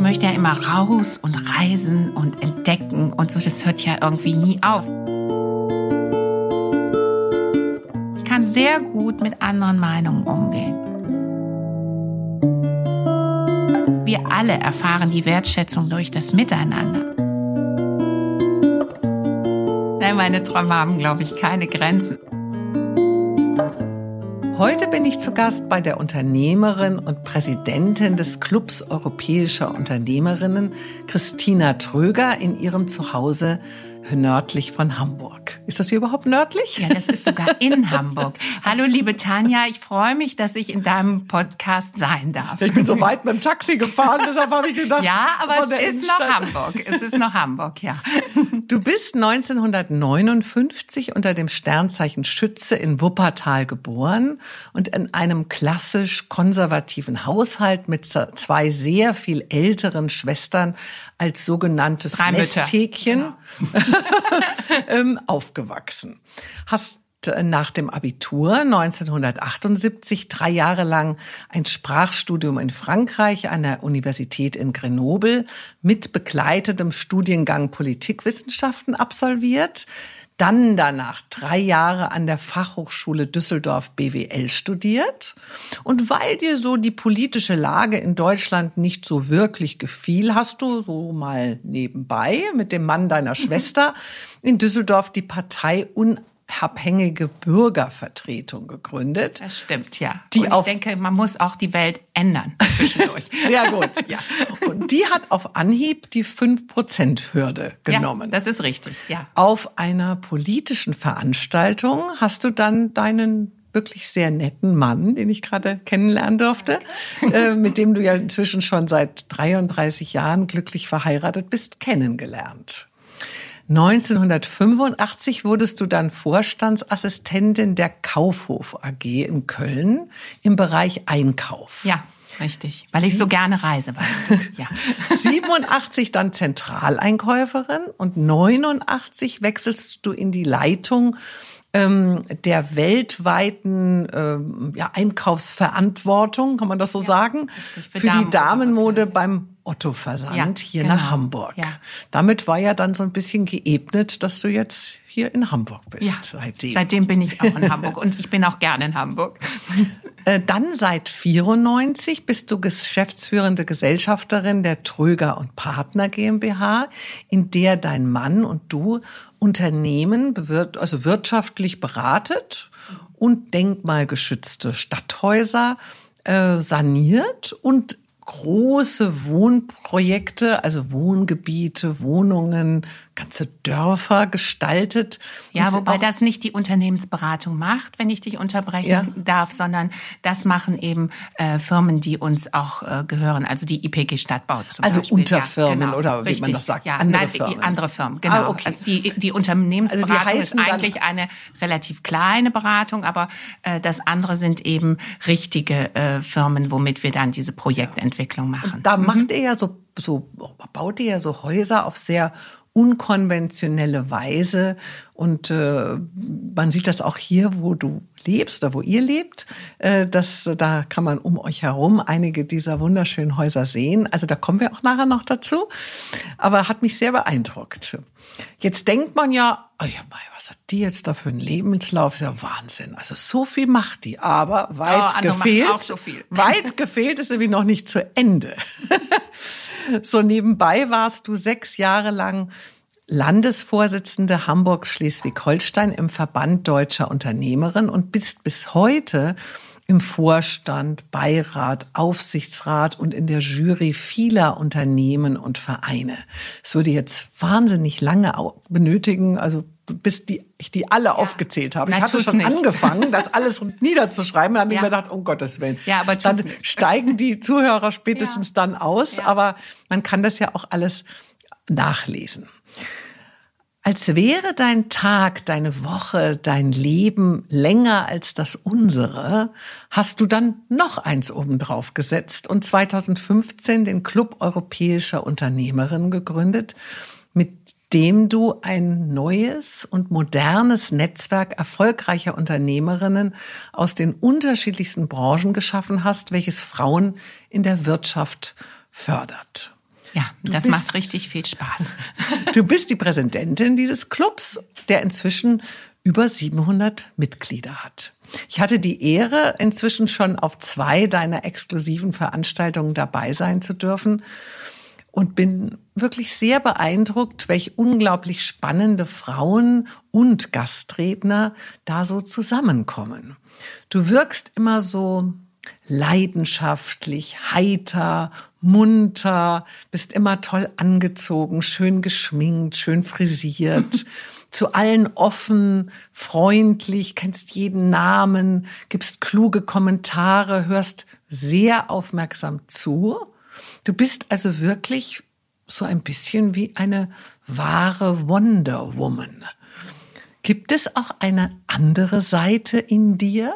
Ich möchte ja immer raus und reisen und entdecken und so. Das hört ja irgendwie nie auf. Ich kann sehr gut mit anderen Meinungen umgehen. Wir alle erfahren die Wertschätzung durch das Miteinander. Nein, meine Träume haben, glaube ich, keine Grenzen. Heute bin ich zu Gast bei der Unternehmerin und Präsidentin des Clubs Europäischer Unternehmerinnen, Christina Tröger, in ihrem Zuhause nördlich von Hamburg. Ist das hier überhaupt nördlich? Ja, das ist sogar in Hamburg. Hallo, liebe Tanja, ich freue mich, dass ich in deinem Podcast sein darf. Ich bin so weit mit dem Taxi gefahren, deshalb habe ich gedacht. Ja, aber es ist noch Hamburg. Es ist noch Hamburg, ja. Du bist 1959 unter dem Sternzeichen Schütze in Wuppertal geboren und in einem klassisch konservativen Haushalt mit zwei sehr viel älteren Schwestern als sogenanntes Nesthäkchen genau. aufgewachsen. Hast äh, nach dem Abitur 1978 drei Jahre lang ein Sprachstudium in Frankreich an der Universität in Grenoble mit begleitetem Studiengang Politikwissenschaften absolviert dann danach drei Jahre an der Fachhochschule Düsseldorf BWL studiert. Und weil dir so die politische Lage in Deutschland nicht so wirklich gefiel, hast du so mal nebenbei mit dem Mann deiner Schwester in Düsseldorf die Partei unabhängige Bürgervertretung gegründet. Das stimmt, ja. Die und ich denke, man muss auch die Welt ändern zwischendurch. Sehr gut. ja. Und die hat auf Anhieb die 5%-Hürde genommen. Ja, das ist richtig, ja. Auf einer politischen Veranstaltung hast du dann deinen wirklich sehr netten Mann, den ich gerade kennenlernen durfte, äh, mit dem du ja inzwischen schon seit 33 Jahren glücklich verheiratet bist, kennengelernt. 1985 wurdest du dann Vorstandsassistentin der Kaufhof AG in Köln im Bereich Einkauf. Ja. Richtig, weil ich so gerne reise, weißt du. Ja. 87 dann Zentraleinkäuferin und 89 wechselst du in die Leitung ähm, der weltweiten ähm, ja, Einkaufsverantwortung, kann man das so ja, sagen, für, für die Damenmode beim Otto-Versand ja, hier genau. nach Hamburg. Ja. Damit war ja dann so ein bisschen geebnet, dass du jetzt hier in Hamburg bist. Ja, seitdem. seitdem bin ich auch in Hamburg und ich bin auch gerne in Hamburg. Äh, dann seit 94 bist du geschäftsführende Gesellschafterin der Tröger und Partner GmbH, in der dein Mann und du Unternehmen, also wirtschaftlich beratet und denkmalgeschützte Stadthäuser äh, saniert und große Wohnprojekte, also Wohngebiete, Wohnungen, ganze Dörfer gestaltet. Ja, wobei das nicht die Unternehmensberatung macht, wenn ich dich unterbrechen ja. darf, sondern das machen eben äh, Firmen, die uns auch äh, gehören, also die IPG Stadtbau zum also Beispiel. Also Unterfirmen ja, genau, oder wie richtig. man das sagt, ja, andere nein, Firmen. Andere Firmen, genau. Ah, okay. Also die, die Unternehmensberatung also die ist eigentlich eine relativ kleine Beratung, aber äh, das andere sind eben richtige äh, Firmen, womit wir dann diese Projektentwicklung machen. Und da mhm. macht ihr ja so so baut ihr ja so Häuser auf sehr unkonventionelle Weise. Und äh, man sieht das auch hier, wo du lebst oder wo ihr lebt. Äh, das, da kann man um euch herum einige dieser wunderschönen Häuser sehen. Also da kommen wir auch nachher noch dazu. Aber hat mich sehr beeindruckt. Jetzt denkt man ja, oh ja, was hat die jetzt da für einen Lebenslauf? Ist ja Wahnsinn. Also so viel macht die, aber weit oh, gefehlt. So weit gefehlt ist nämlich noch nicht zu Ende. so nebenbei warst du sechs Jahre lang Landesvorsitzende Hamburg-Schleswig-Holstein im Verband deutscher Unternehmerinnen und bist bis heute im Vorstand, Beirat, Aufsichtsrat und in der Jury vieler Unternehmen und Vereine. Es würde jetzt wahnsinnig lange benötigen, also bis die, ich die alle ja. aufgezählt habe. ich hatte schon nicht. angefangen, das alles niederzuschreiben. Da habe ja. ich mir gedacht, um Gottes Willen. Ja, aber dann nicht. steigen die Zuhörer spätestens ja. dann aus. Aber man kann das ja auch alles nachlesen. Als wäre dein Tag, deine Woche, dein Leben länger als das unsere, hast du dann noch eins obendrauf gesetzt und 2015 den Club Europäischer Unternehmerinnen gegründet, mit dem du ein neues und modernes Netzwerk erfolgreicher Unternehmerinnen aus den unterschiedlichsten Branchen geschaffen hast, welches Frauen in der Wirtschaft fördert. Ja, du das bist, macht richtig viel Spaß. Du bist die Präsidentin dieses Clubs, der inzwischen über 700 Mitglieder hat. Ich hatte die Ehre, inzwischen schon auf zwei deiner exklusiven Veranstaltungen dabei sein zu dürfen und bin wirklich sehr beeindruckt, welch unglaublich spannende Frauen und Gastredner da so zusammenkommen. Du wirkst immer so leidenschaftlich, heiter, munter, bist immer toll angezogen, schön geschminkt, schön frisiert. zu allen offen, freundlich, kennst jeden Namen, gibst kluge Kommentare, hörst sehr aufmerksam zu. Du bist also wirklich so ein bisschen wie eine wahre Wonder Woman. Gibt es auch eine andere Seite in dir?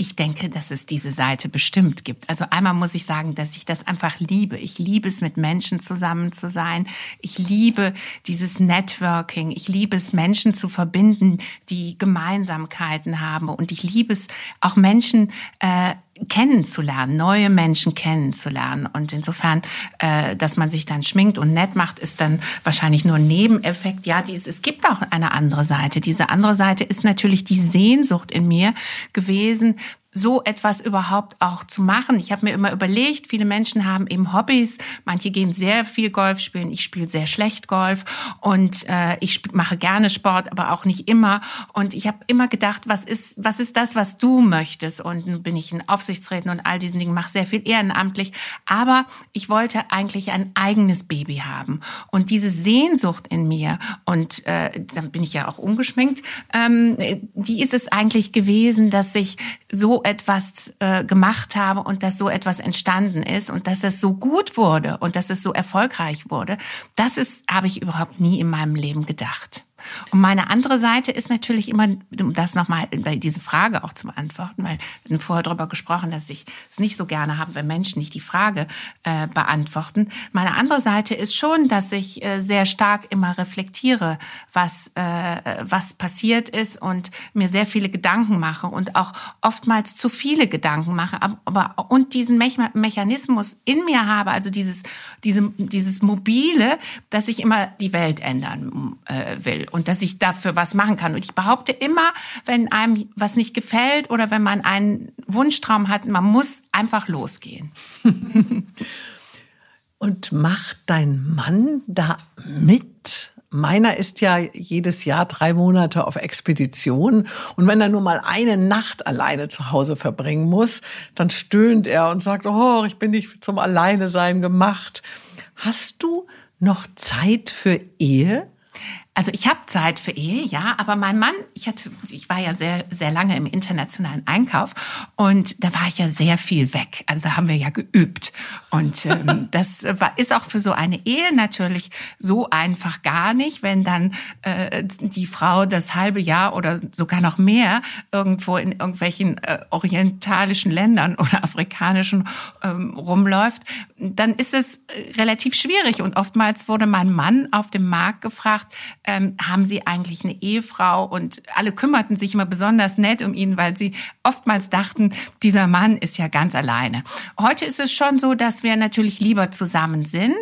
Ich denke, dass es diese Seite bestimmt gibt. Also einmal muss ich sagen, dass ich das einfach liebe. Ich liebe es, mit Menschen zusammen zu sein. Ich liebe dieses Networking. Ich liebe es, Menschen zu verbinden, die Gemeinsamkeiten haben. Und ich liebe es, auch Menschen äh, kennenzulernen, neue Menschen kennenzulernen. Und insofern, äh, dass man sich dann schminkt und nett macht, ist dann wahrscheinlich nur ein Nebeneffekt. Ja, dies, es gibt auch eine andere Seite. Diese andere Seite ist natürlich die Sehnsucht in mir gewesen, so etwas überhaupt auch zu machen. Ich habe mir immer überlegt, viele Menschen haben eben Hobbys, manche gehen sehr viel Golf spielen, ich spiele sehr schlecht Golf und äh, ich mache gerne Sport, aber auch nicht immer. Und ich habe immer gedacht, was ist, was ist das, was du möchtest? Und bin ich in Aufsichtsräten und all diesen Dingen, mache sehr viel ehrenamtlich. Aber ich wollte eigentlich ein eigenes Baby haben. Und diese Sehnsucht in mir, und äh, dann bin ich ja auch ungeschminkt, ähm, die ist es eigentlich gewesen, dass ich so etwas äh, gemacht habe und dass so etwas entstanden ist und dass es so gut wurde und dass es so erfolgreich wurde, das ist, habe ich überhaupt nie in meinem Leben gedacht. Und meine andere Seite ist natürlich immer, um das nochmal, diese Frage auch zu beantworten, weil wir haben vorher darüber gesprochen, dass ich es nicht so gerne habe, wenn Menschen nicht die Frage äh, beantworten. Meine andere Seite ist schon, dass ich äh, sehr stark immer reflektiere, was, äh, was passiert ist und mir sehr viele Gedanken mache und auch oftmals zu viele Gedanken mache, aber und diesen Me Mechanismus in mir habe, also dieses, diese, dieses mobile, dass ich immer die Welt ändern äh, will und dass ich dafür was machen kann. Und ich behaupte immer, wenn einem was nicht gefällt oder wenn man einen Wunschtraum hat, man muss einfach losgehen. und macht dein Mann da mit? Meiner ist ja jedes Jahr drei Monate auf Expedition. Und wenn er nur mal eine Nacht alleine zu Hause verbringen muss, dann stöhnt er und sagt, oh, ich bin nicht zum Alleine sein gemacht. Hast du noch Zeit für Ehe? Also ich habe Zeit für Ehe, ja, aber mein Mann, ich hatte, ich war ja sehr, sehr lange im internationalen Einkauf und da war ich ja sehr viel weg. Also haben wir ja geübt. Und ähm, das war, ist auch für so eine Ehe natürlich so einfach gar nicht, wenn dann äh, die Frau das halbe Jahr oder sogar noch mehr irgendwo in irgendwelchen äh, orientalischen Ländern oder afrikanischen ähm, rumläuft, dann ist es relativ schwierig. Und oftmals wurde mein Mann auf dem Markt gefragt, ähm, haben Sie eigentlich eine Ehefrau? Und alle kümmerten sich immer besonders nett um ihn, weil sie oftmals dachten, dieser Mann ist ja ganz alleine. Heute ist es schon so, dass wir natürlich lieber zusammen sind.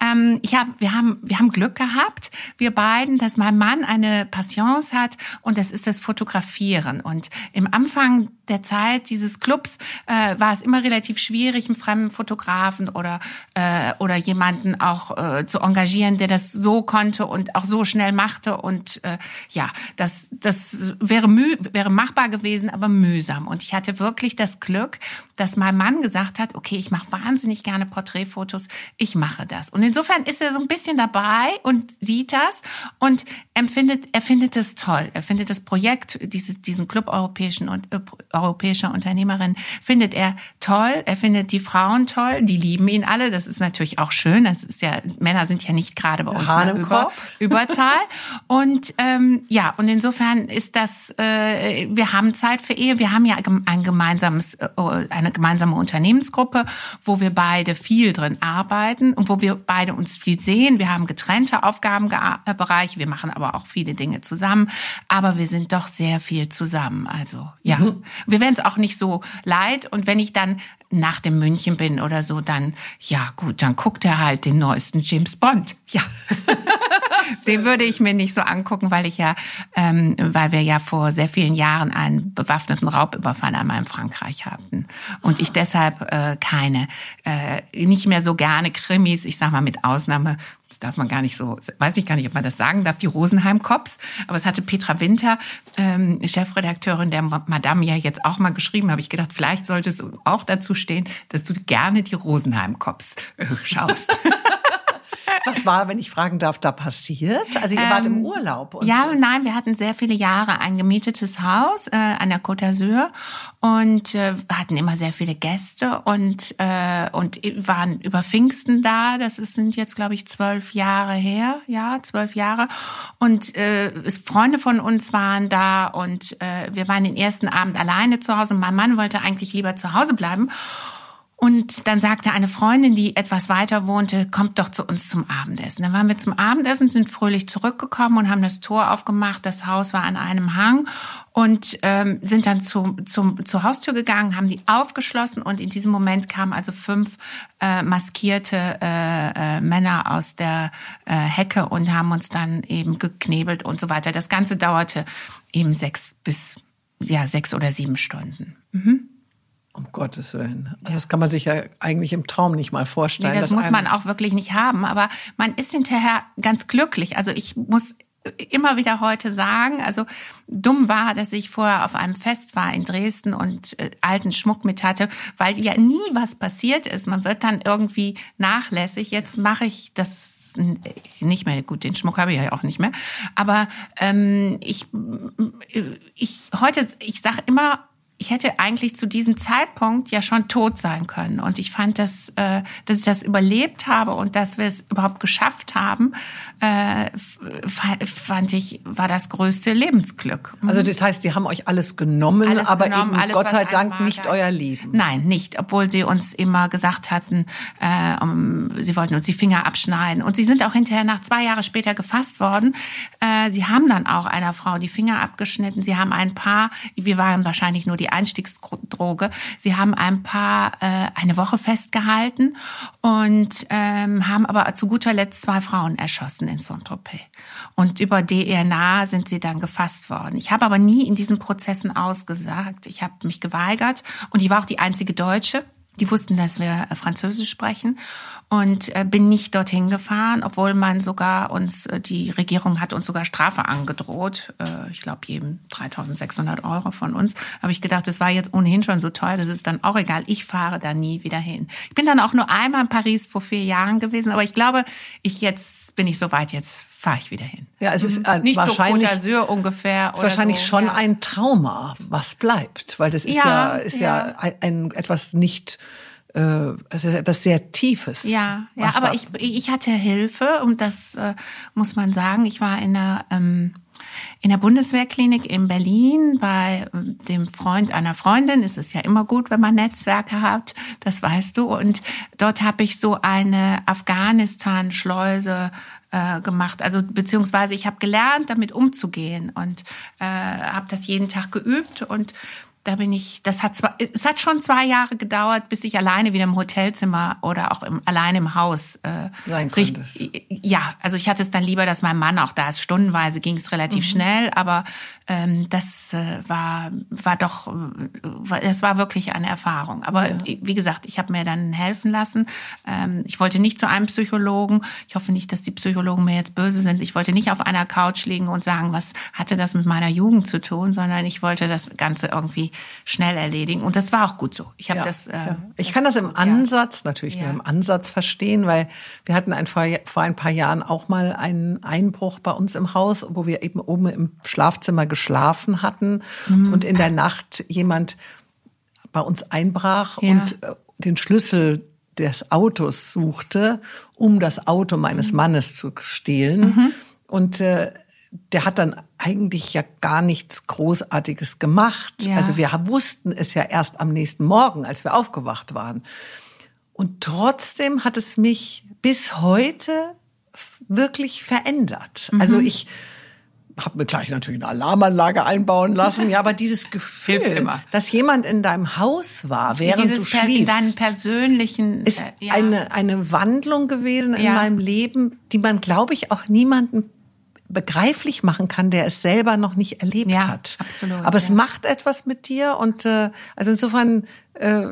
Ähm, ich hab, wir, haben, wir haben Glück gehabt, wir beiden, dass mein Mann eine Passions hat und das ist das Fotografieren. Und im Anfang der Zeit dieses Clubs äh, war es immer relativ schwierig, einen fremden Fotografen oder, äh, oder jemanden auch äh, zu engagieren, der das so konnte und auch so schnell machte. Und äh, ja, das, das wäre, müh, wäre machbar gewesen, aber mühsam. Und ich hatte wirklich das Glück, dass mein Mann gesagt hat, okay, ich mache wahnsinnig gerne Porträtfotos, ich mache das. Und insofern ist er so ein bisschen dabei und sieht das und empfindet, er findet es toll. Er findet das Projekt, dieses, diesen Club europäischen und äh, europäischer Unternehmerin, findet er toll. Er findet die Frauen toll, die lieben ihn alle. Das ist natürlich auch schön. Das ist ja, Männer sind ja nicht gerade bei uns der Über, Überzahl. Und ähm, ja, und insofern ist das, äh, wir haben Zeit für Ehe. Wir haben ja ein gemeinsames, äh, eine gemeinsame Unternehmensgruppe, wo wir beide viel drin arbeiten und wo wir beide uns viel sehen. Wir haben getrennte Aufgabenbereiche, wir machen aber auch viele Dinge zusammen. Aber wir sind doch sehr viel zusammen. Also ja, mhm. wir werden es auch nicht so leid. Und wenn ich dann nach dem München bin oder so, dann, ja gut, dann guckt er halt den neuesten James Bond. Ja. den würde ich mir nicht so angucken, weil ich ja, ähm, weil wir ja vor sehr vielen Jahren einen bewaffneten Raubüberfall einmal in Frankreich hatten. Und ich deshalb äh, keine, äh, nicht mehr so gerne Krimis, ich sag mal mit Ausnahme darf man gar nicht so, weiß ich gar nicht, ob man das sagen darf, die Rosenheim Cops. Aber es hatte Petra Winter, ähm, Chefredakteurin der Madame, ja jetzt auch mal geschrieben. Habe ich gedacht, vielleicht sollte es auch dazu stehen, dass du gerne die Rosenheim Cops äh, schaust. Was war, wenn ich fragen darf, da passiert? Also ihr ähm, wart im ähm, Urlaub? ja, so. nein, wir hatten sehr viele Jahre ein gemietetes Haus äh, an der Côte d'Azur und äh, hatten immer sehr viele Gäste und äh, und waren über Pfingsten da. Das ist, sind jetzt glaube ich zwölf Jahre her, ja, zwölf Jahre. Und äh, Freunde von uns waren da und äh, wir waren den ersten Abend alleine zu Hause. Mein Mann wollte eigentlich lieber zu Hause bleiben. Und dann sagte eine Freundin, die etwas weiter wohnte, kommt doch zu uns zum Abendessen. Dann waren wir zum Abendessen, sind fröhlich zurückgekommen und haben das Tor aufgemacht. Das Haus war an einem Hang und ähm, sind dann zum, zum, zur Haustür gegangen, haben die aufgeschlossen und in diesem Moment kamen also fünf äh, maskierte äh, äh, Männer aus der äh, Hecke und haben uns dann eben geknebelt und so weiter. Das Ganze dauerte eben sechs bis ja sechs oder sieben Stunden. Mhm. Um Gottes Willen. Also das kann man sich ja eigentlich im Traum nicht mal vorstellen. Nee, das muss man auch wirklich nicht haben. Aber man ist hinterher ganz glücklich. Also ich muss immer wieder heute sagen, also dumm war, dass ich vorher auf einem Fest war in Dresden und äh, alten Schmuck mit hatte, weil ja nie was passiert ist. Man wird dann irgendwie nachlässig. Jetzt mache ich das nicht mehr gut, den Schmuck habe ich ja auch nicht mehr. Aber ähm, ich, ich heute, ich sage immer, ich hätte eigentlich zu diesem Zeitpunkt ja schon tot sein können. Und ich fand, dass, äh, dass ich das überlebt habe und dass wir es überhaupt geschafft haben, äh, fand ich, war das größte Lebensglück. Mhm. Also das heißt, die haben euch alles genommen, alles aber genommen, eben alles, Gott sei Dank nicht euer Leben. Nein, nicht, obwohl sie uns immer gesagt hatten, äh, um, sie wollten uns die Finger abschneiden. Und sie sind auch hinterher nach zwei Jahre später gefasst worden. Äh, sie haben dann auch einer Frau die Finger abgeschnitten. Sie haben ein paar, wir waren wahrscheinlich nur die Einstiegsdroge. Sie haben ein paar äh, eine Woche festgehalten und ähm, haben aber zu guter Letzt zwei Frauen erschossen in Saint-Tropez. Und über DNA sind sie dann gefasst worden. Ich habe aber nie in diesen Prozessen ausgesagt. Ich habe mich geweigert und ich war auch die einzige Deutsche. Die wussten, dass wir äh, Französisch sprechen und äh, bin nicht dorthin gefahren, obwohl man sogar uns, äh, die Regierung hat uns sogar Strafe angedroht. Äh, ich glaube, jedem 3600 Euro von uns. Habe ich gedacht, das war jetzt ohnehin schon so teuer, das ist dann auch egal. Ich fahre da nie wieder hin. Ich bin dann auch nur einmal in Paris vor vier Jahren gewesen, aber ich glaube, ich jetzt bin ich so weit, jetzt fahre ich wieder hin. Ja, es ist mhm. äh, nicht wahrscheinlich, so Côte d'Azur ungefähr. Es ist wahrscheinlich so, schon ja. ein Trauma, was bleibt, weil das ist ja, ja ist ja, ja ein, ein etwas nicht ist etwas sehr Tiefes. Ja, ja, aber ich, ich hatte Hilfe und das äh, muss man sagen. Ich war in der ähm, in der Bundeswehrklinik in Berlin bei ähm, dem Freund einer Freundin. Es ist ja immer gut, wenn man Netzwerke hat, das weißt du. Und dort habe ich so eine Afghanistan-Schleuse äh, gemacht. Also beziehungsweise ich habe gelernt, damit umzugehen und äh, habe das jeden Tag geübt und da bin ich, das hat zwar, es hat schon zwei Jahre gedauert, bis ich alleine wieder im Hotelzimmer oder auch im, alleine im Haus äh, sein richtig, Ja, also ich hatte es dann lieber, dass mein Mann auch da ist. Stundenweise ging es relativ mhm. schnell, aber ähm, das äh, war war doch, äh, das war wirklich eine Erfahrung. Aber ja. wie gesagt, ich habe mir dann helfen lassen. Ähm, ich wollte nicht zu einem Psychologen. Ich hoffe nicht, dass die Psychologen mir jetzt böse sind. Ich wollte nicht auf einer Couch liegen und sagen, was hatte das mit meiner Jugend zu tun, sondern ich wollte das Ganze irgendwie schnell erledigen. Und das war auch gut so. Ich habe ja, das. Äh, ja. Ich kann das im Ansatz natürlich nur im Ansatz verstehen, weil wir hatten ein, vor, vor ein paar Jahren auch mal einen Einbruch bei uns im Haus, wo wir eben oben im Schlafzimmer geschlafen hatten mhm. und in der Nacht jemand bei uns einbrach und äh, den Schlüssel des Autos suchte, um das Auto meines mhm. Mannes zu stehlen. Mhm Und äh, der hat dann eigentlich ja gar nichts Großartiges gemacht. Ja. Also wir wussten es ja erst am nächsten Morgen, als wir aufgewacht waren. Und trotzdem hat es mich bis heute wirklich verändert. Mhm. Also ich habe mir gleich natürlich eine Alarmanlage einbauen lassen. Ja, aber dieses Gefühl, dass jemand in deinem Haus war, während dieses du schliefst, in deinen persönlichen, ist äh, ja. eine eine Wandlung gewesen in ja. meinem Leben, die man, glaube ich, auch niemanden begreiflich machen kann, der es selber noch nicht erlebt ja, hat. Absolut, Aber es macht etwas mit dir und äh, also insofern äh,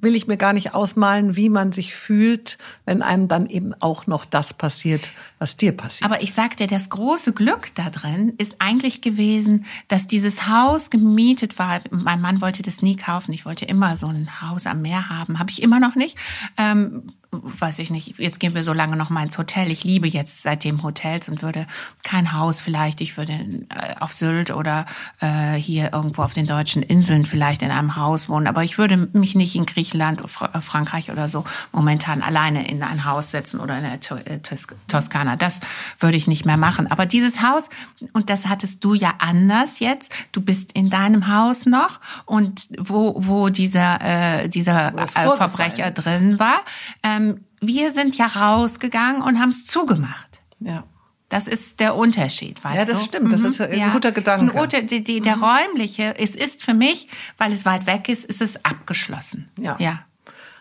will ich mir gar nicht ausmalen, wie man sich fühlt, wenn einem dann eben auch noch das passiert, was dir passiert. Aber ich sag dir, das große Glück da drin ist eigentlich gewesen, dass dieses Haus gemietet war. Mein Mann wollte das nie kaufen. Ich wollte immer so ein Haus am Meer haben. Habe ich immer noch nicht. Ähm, weiß ich nicht, jetzt gehen wir so lange noch mal ins Hotel. Ich liebe jetzt seitdem Hotels und würde kein Haus vielleicht, ich würde äh, auf Sylt oder äh, hier irgendwo auf den deutschen Inseln vielleicht in einem Haus wohnen. Aber ich würde mich nicht in Griechenland, oder Frankreich oder so momentan alleine in ein Haus setzen oder in der äh, Toskana. Das würde ich nicht mehr machen. Aber dieses Haus, und das hattest du ja anders jetzt, du bist in deinem Haus noch und wo, wo dieser, äh, dieser äh, Verbrecher drin war. Ähm, wir sind ja rausgegangen und haben es zugemacht. Ja. Das ist der Unterschied, weißt du? Ja, das du? stimmt. Das mhm. ist ein ja. guter Gedanke. Ein, die, die, der mhm. räumliche, es ist für mich, weil es weit weg ist, ist es abgeschlossen. Ja. ja.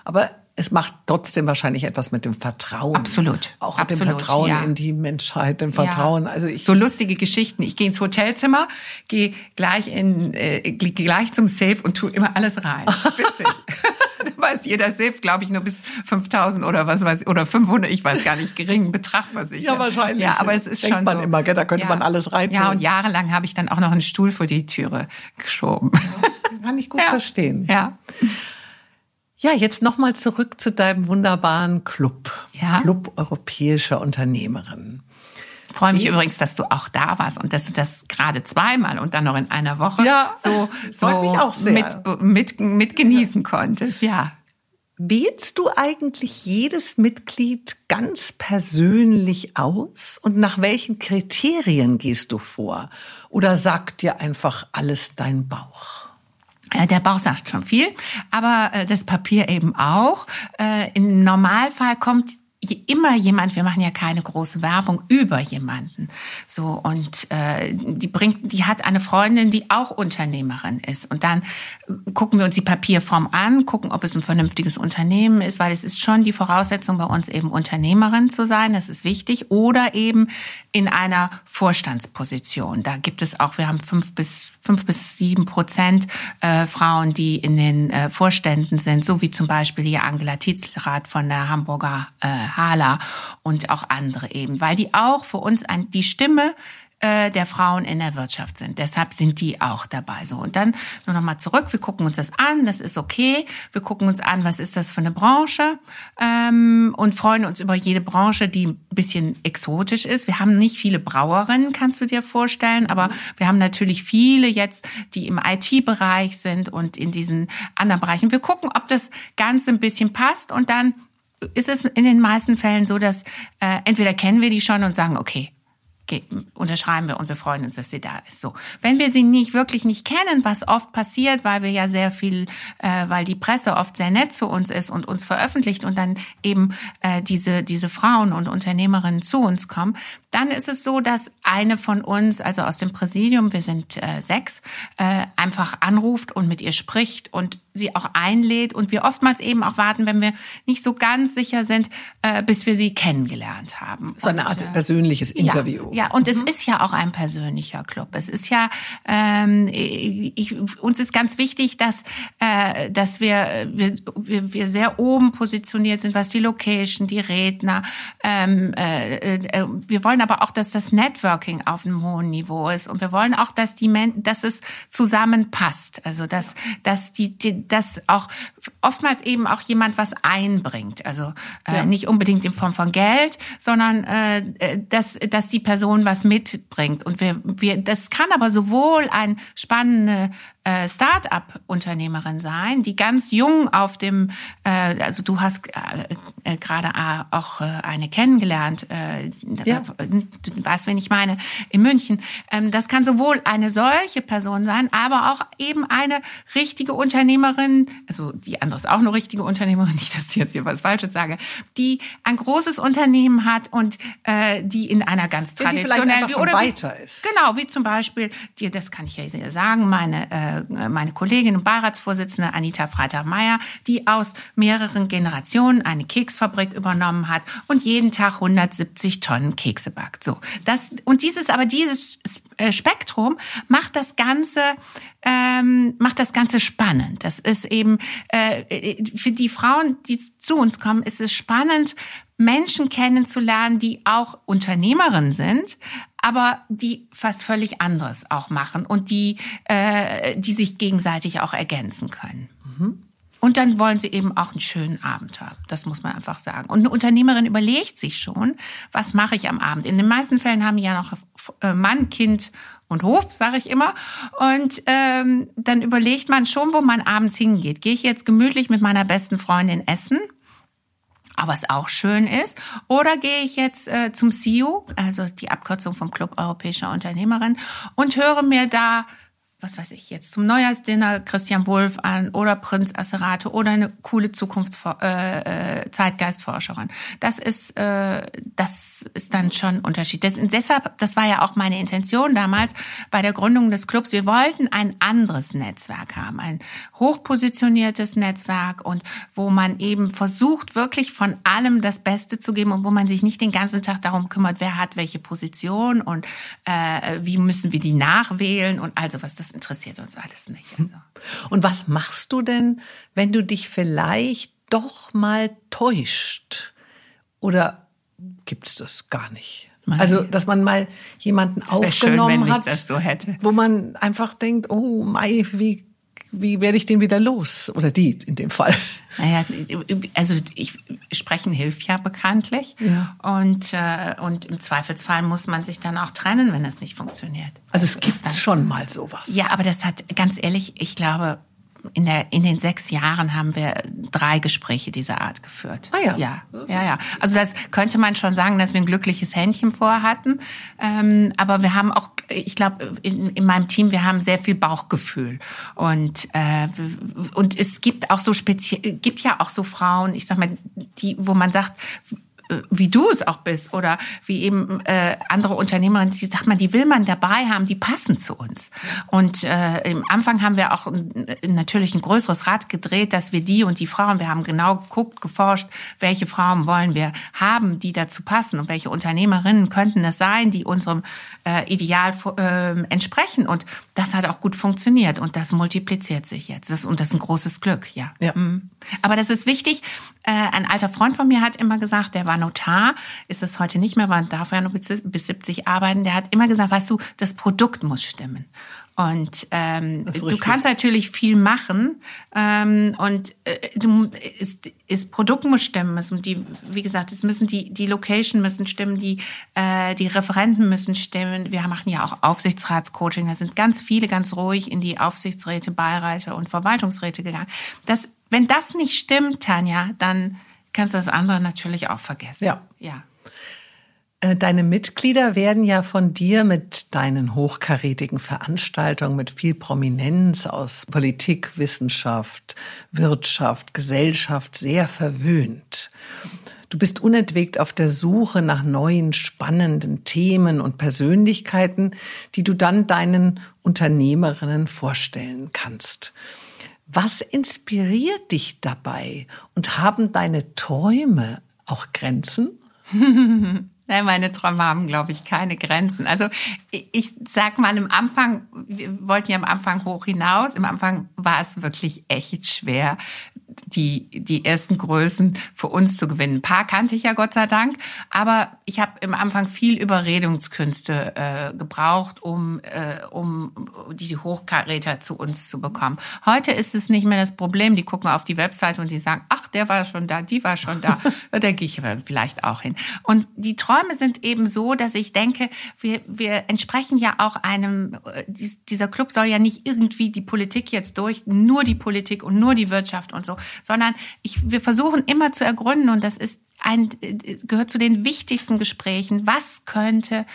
Aber es macht trotzdem wahrscheinlich etwas mit dem Vertrauen. Absolut. Auch mit Absolut, dem Vertrauen ja. in die Menschheit, dem Vertrauen. Ja. Also ich so lustige Geschichten. Ich gehe ins Hotelzimmer, gehe gleich in, äh, gleich zum Safe und tu immer alles rein. Witzig. da weiß jeder Safe, glaube ich, nur bis 5000 oder was weiß ich, oder 500, ich weiß gar nicht, geringen Betrag versichert. Ja, wahrscheinlich. Ja, aber es ist Denkt schon man so. immer, gell? da könnte ja. man alles rein Ja, und jahrelang habe ich dann auch noch einen Stuhl vor die Türe geschoben. Kann ich gut verstehen. Ja. Ja, jetzt nochmal zurück zu deinem wunderbaren Club. Ja. Club europäischer Unternehmerinnen. Ich freue mich übrigens, dass du auch da warst und dass du das gerade zweimal und dann noch in einer Woche ja, so, so mich auch sehr. Mit, mit, mit genießen konntest. Ja. Wählst du eigentlich jedes Mitglied ganz persönlich aus? Und nach welchen Kriterien gehst du vor? Oder sagt dir einfach alles dein Bauch? Äh, der Bauch sagt schon viel, aber äh, das Papier eben auch. Äh, Im Normalfall kommt immer jemand, wir machen ja keine große Werbung über jemanden. So und äh, die bringt, die hat eine Freundin, die auch Unternehmerin ist. Und dann gucken wir uns die Papierform an, gucken, ob es ein vernünftiges Unternehmen ist, weil es ist schon die Voraussetzung bei uns eben Unternehmerin zu sein, das ist wichtig, oder eben in einer Vorstandsposition. Da gibt es auch, wir haben fünf bis fünf bis sieben Prozent äh, Frauen, die in den äh, Vorständen sind, so wie zum Beispiel hier Angela Tietzelrath von der Hamburger äh, Hala und auch andere eben, weil die auch für uns ein, die Stimme äh, der Frauen in der Wirtschaft sind. Deshalb sind die auch dabei. So und dann nur noch mal zurück. Wir gucken uns das an. Das ist okay. Wir gucken uns an, was ist das für eine Branche ähm, und freuen uns über jede Branche, die ein bisschen exotisch ist. Wir haben nicht viele Brauerinnen, kannst du dir vorstellen, aber wir haben natürlich viele jetzt, die im IT-Bereich sind und in diesen anderen Bereichen. Wir gucken, ob das Ganze ein bisschen passt und dann ist es in den meisten Fällen so, dass äh, entweder kennen wir die schon und sagen, okay, unterschreiben wir und wir freuen uns, dass sie da ist. So, wenn wir sie nicht wirklich nicht kennen, was oft passiert, weil wir ja sehr viel, äh, weil die Presse oft sehr nett zu uns ist und uns veröffentlicht und dann eben äh, diese diese Frauen und Unternehmerinnen zu uns kommen, dann ist es so, dass eine von uns, also aus dem Präsidium, wir sind äh, sechs, äh, einfach anruft und mit ihr spricht und sie auch einlädt und wir oftmals eben auch warten, wenn wir nicht so ganz sicher sind, äh, bis wir sie kennengelernt haben. So eine Art äh, persönliches Interview. Ja, ja und mhm. es ist ja auch ein persönlicher Club. Es ist ja, ähm, ich, uns ist ganz wichtig, dass, äh, dass wir, wir, wir, sehr oben positioniert sind, was die Location, die Redner. Ähm, äh, äh, wir wollen aber auch, dass das Networking auf einem hohen Niveau ist und wir wollen auch, dass die, Men dass es zusammenpasst. Also dass, dass die, die dass auch oftmals eben auch jemand was einbringt. Also äh, ja. nicht unbedingt in Form von Geld, sondern äh, äh, dass, dass die Person was mitbringt. Und wir, wir, das kann aber sowohl ein spannende äh, Start-up-Unternehmerin sein, die ganz jung auf dem, äh, also du hast äh, äh, gerade äh, auch äh, eine kennengelernt, äh, ja. du weißt, wen ich meine, in München. Ähm, das kann sowohl eine solche Person sein, aber auch eben eine richtige Unternehmerin, also die andere ist auch eine richtige Unternehmerin, nicht, dass ich jetzt hier was Falsches sage, die ein großes Unternehmen hat und äh, die in einer ganz traditionellen ja, oder weiter ist. Genau, wie zum Beispiel, die, das kann ich ja sagen, meine äh, meine Kollegin und Beiratsvorsitzende Anita Freitag-Meyer, die aus mehreren Generationen eine Keksfabrik übernommen hat und jeden Tag 170 Tonnen Kekse backt. So, das und dieses, aber dieses äh, Spektrum macht das Ganze ähm, macht das Ganze spannend. Das ist eben äh, für die Frauen, die zu uns kommen, ist es spannend, Menschen kennenzulernen, die auch Unternehmerinnen sind, aber die was völlig anderes auch machen und die, äh, die sich gegenseitig auch ergänzen können. Mhm. Und dann wollen sie eben auch einen schönen Abend haben. Das muss man einfach sagen. Und eine Unternehmerin überlegt sich schon, was mache ich am Abend. In den meisten Fällen haben die ja noch äh, Mann, Kind und Hof, sage ich immer. Und ähm, dann überlegt man schon, wo man abends hingeht. Gehe ich jetzt gemütlich mit meiner besten Freundin essen? es auch schön ist. Oder gehe ich jetzt äh, zum CIO, also die Abkürzung vom Club Europäischer Unternehmerin, und höre mir da was weiß ich jetzt, zum Neujahrsdinner Christian Wulff an oder Prinz Asserato oder eine coole Zukunfts äh, äh. Das ist, äh, das ist dann schon ein Unterschied. Das, deshalb, das war ja auch meine Intention damals bei der Gründung des Clubs. Wir wollten ein anderes Netzwerk haben, ein hochpositioniertes Netzwerk und wo man eben versucht, wirklich von allem das Beste zu geben und wo man sich nicht den ganzen Tag darum kümmert, wer hat welche Position und äh, wie müssen wir die nachwählen und also was. Das interessiert uns alles nicht. Also. Und was machst du denn, wenn du dich vielleicht doch mal täuscht? Oder gibt es das gar nicht? Also, dass man mal jemanden das aufgenommen schön, hat, so wo man einfach denkt, oh Mai, wie wie werde ich den wieder los? Oder die in dem Fall. Naja, also ich, sprechen hilft ja bekanntlich. Ja. Und, äh, und im Zweifelsfall muss man sich dann auch trennen, wenn es nicht funktioniert. Also es gibt schon mal sowas. Ja, aber das hat, ganz ehrlich, ich glaube, in, der, in den sechs Jahren haben wir drei Gespräche dieser Art geführt. Ah ja. Ja, ja, ja. Also das könnte man schon sagen, dass wir ein glückliches Händchen vorhatten. Ähm, aber wir haben auch, ich glaube, in, in meinem Team, wir haben sehr viel Bauchgefühl. Und, äh, und es gibt auch so speziell, gibt ja auch so Frauen, ich sag mal, die, wo man sagt, wie du es auch bist oder wie eben äh, andere Unternehmerinnen, die sagt man, die will man dabei haben, die passen zu uns. Und äh, im Anfang haben wir auch natürlich ein größeres Rad gedreht, dass wir die und die Frauen, wir haben genau geguckt, geforscht, welche Frauen wollen wir haben, die dazu passen und welche Unternehmerinnen könnten es sein, die unserem äh, Ideal äh, entsprechen. Und das hat auch gut funktioniert und das multipliziert sich jetzt. Das, und das ist ein großes Glück, ja. ja. Mhm. Aber das ist wichtig. Äh, ein alter Freund von mir hat immer gesagt, der war Notar, ist es heute nicht mehr, man darf ja noch bis 70 arbeiten. Der hat immer gesagt, weißt du, das Produkt muss stimmen. Und ähm, du kannst natürlich viel machen ähm, und äh, du, ist, ist Produkt muss stimmen müssen. Die, wie gesagt, es müssen die die Location müssen stimmen, die äh, die Referenten müssen stimmen. Wir machen ja auch Aufsichtsratscoaching. Da sind ganz viele ganz ruhig in die Aufsichtsräte, Beiräte und Verwaltungsräte gegangen. Das, wenn das nicht stimmt, Tanja, dann kannst das andere natürlich auch vergessen. Ja. Ja. Äh, deine Mitglieder werden ja von dir mit deinen hochkarätigen Veranstaltungen mit viel Prominenz aus Politik, Wissenschaft, Wirtschaft, Gesellschaft sehr verwöhnt. Du bist unentwegt auf der Suche nach neuen, spannenden Themen und Persönlichkeiten, die du dann deinen Unternehmerinnen vorstellen kannst. Was inspiriert dich dabei? Und haben deine Träume auch Grenzen? Nein, meine Träume haben, glaube ich, keine Grenzen. Also ich sag mal, im Anfang, wir wollten ja am Anfang hoch hinaus. Im Anfang war es wirklich echt schwer, die, die ersten Größen für uns zu gewinnen. Ein paar kannte ich ja Gott sei Dank, aber ich habe im Anfang viel Überredungskünste äh, gebraucht, um, äh, um diese Hochkaräter zu uns zu bekommen. Heute ist es nicht mehr das Problem. Die gucken auf die Website und die sagen, ach, der war schon da, die war schon da, da gehe ich vielleicht auch hin. Und die Träume sind eben so, dass ich denke, wir, wir entsprechen ja auch einem, äh, dieser Club soll ja nicht irgendwie die Politik jetzt durch, nur die Politik und nur die Wirtschaft und so, sondern ich, wir versuchen immer zu ergründen und das ist ein, gehört zu den wichtigsten Gesprächen. Was könnte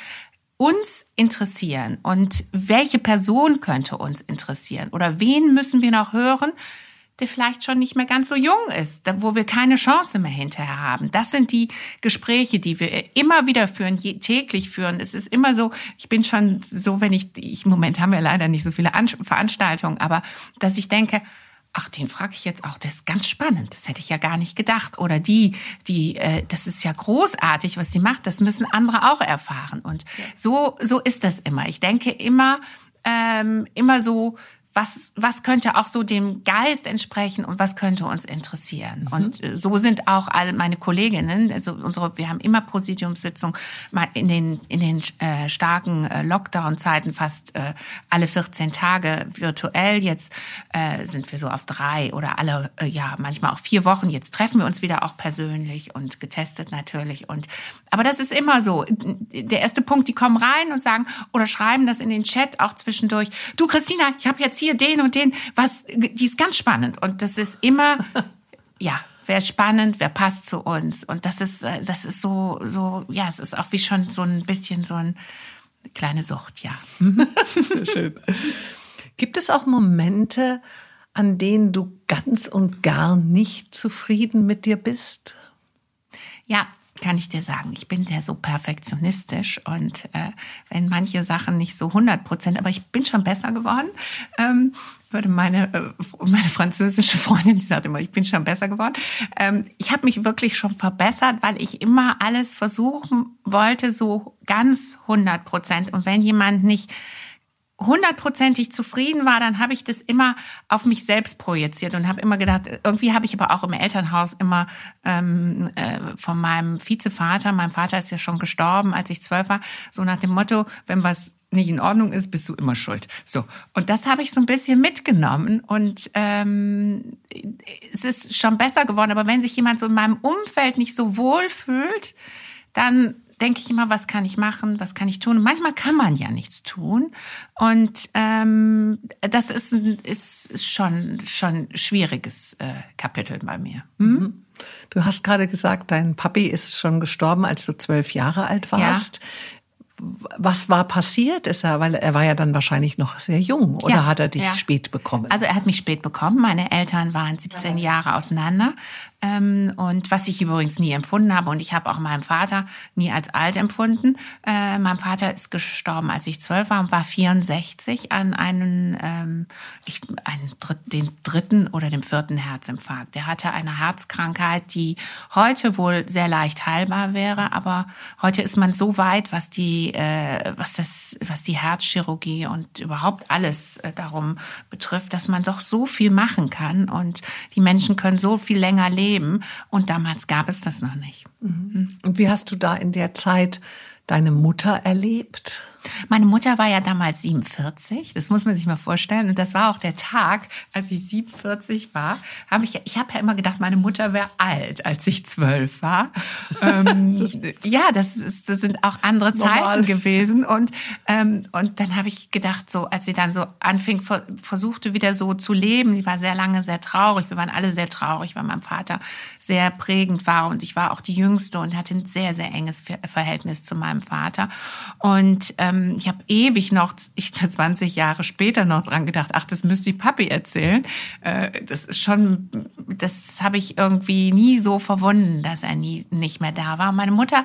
uns interessieren und welche Person könnte uns interessieren oder wen müssen wir noch hören, der vielleicht schon nicht mehr ganz so jung ist, wo wir keine Chance mehr hinterher haben. Das sind die Gespräche, die wir immer wieder führen, täglich führen. Es ist immer so, ich bin schon so, wenn ich, ich im Moment haben wir leider nicht so viele Veranstaltungen, aber dass ich denke, ach, den frage ich jetzt auch, der ist ganz spannend, das hätte ich ja gar nicht gedacht. Oder die, die, äh, das ist ja großartig, was sie macht, das müssen andere auch erfahren. Und ja. so, so ist das immer. Ich denke immer, ähm, immer so, was, was könnte auch so dem Geist entsprechen und was könnte uns interessieren. Mhm. Und äh, so sind auch all meine Kolleginnen, also unsere, wir haben immer Präsidiumssitzung in den, in den äh, starken äh, Lockdown-Zeiten fast äh, alle 14 Tage virtuell. Jetzt äh, sind wir so auf drei oder alle, äh, ja, manchmal auch vier Wochen. Jetzt treffen wir uns wieder auch persönlich und getestet natürlich. Und aber das ist immer so. Der erste Punkt, die kommen rein und sagen oder schreiben das in den Chat auch zwischendurch. Du Christina, ich habe jetzt hier hier den und den, was, die ist ganz spannend. Und das ist immer, ja, wer ist spannend, wer passt zu uns. Und das ist, äh, das ist so, so, ja, es ist auch wie schon so ein bisschen so ein kleine Sucht, ja. Sehr schön. Gibt es auch Momente, an denen du ganz und gar nicht zufrieden mit dir bist? Ja, kann ich dir sagen, ich bin der so perfektionistisch und äh, wenn manche Sachen nicht so 100 Prozent, aber ich bin schon besser geworden, ähm, würde meine, äh, meine französische Freundin, die sagt immer, ich bin schon besser geworden. Ähm, ich habe mich wirklich schon verbessert, weil ich immer alles versuchen wollte, so ganz 100 Prozent. Und wenn jemand nicht hundertprozentig zufrieden war, dann habe ich das immer auf mich selbst projiziert und habe immer gedacht, irgendwie habe ich aber auch im Elternhaus immer ähm, äh, von meinem Vizevater, mein Vater ist ja schon gestorben, als ich zwölf war, so nach dem Motto, wenn was nicht in Ordnung ist, bist du immer schuld. So und das habe ich so ein bisschen mitgenommen und ähm, es ist schon besser geworden. Aber wenn sich jemand so in meinem Umfeld nicht so wohl fühlt, dann denke ich immer, was kann ich machen, was kann ich tun? Und manchmal kann man ja nichts tun. Und ähm, das ist, ein, ist schon schon schwieriges äh, Kapitel bei mir. Hm? Mhm. Du hast gerade gesagt, dein Papi ist schon gestorben, als du zwölf Jahre alt warst. Ja was war passiert? Ist er, weil er war ja dann wahrscheinlich noch sehr jung oder ja, hat er dich ja. spät bekommen? Also er hat mich spät bekommen. Meine Eltern waren 17 Jahre auseinander. Ähm, und was ich übrigens nie empfunden habe und ich habe auch meinen Vater nie als alt empfunden. Äh, mein Vater ist gestorben, als ich zwölf war und war 64 an einen, ähm, ich, einen den dritten oder dem vierten Herzinfarkt. Der hatte eine Herzkrankheit, die heute wohl sehr leicht heilbar wäre, aber heute ist man so weit, was die, äh, was das, was die Herzchirurgie und überhaupt alles äh, darum betrifft, dass man doch so viel machen kann und die Menschen können so viel länger leben. Und damals gab es das noch nicht. Mhm. Und wie hast du da in der Zeit deine Mutter erlebt? Meine Mutter war ja damals 47, das muss man sich mal vorstellen. Und das war auch der Tag, als ich 47 war. Hab ich ich habe ja immer gedacht, meine Mutter wäre alt, als ich zwölf war. ähm, das ja, das, ist, das sind auch andere Zeiten gewesen. Und, ähm, und dann habe ich gedacht, so als sie dann so anfing, versuchte wieder so zu leben, die war sehr lange sehr traurig. Wir waren alle sehr traurig, weil mein Vater sehr prägend war. Und ich war auch die Jüngste und hatte ein sehr, sehr enges Verhältnis zu meinem Vater. Und ähm, ähm, ich habe ewig noch, ich 20 Jahre später noch dran gedacht, ach, das müsste ich Papi erzählen. Äh, das ist schon, das habe ich irgendwie nie so verwunden, dass er nie nicht mehr da war. Meine Mutter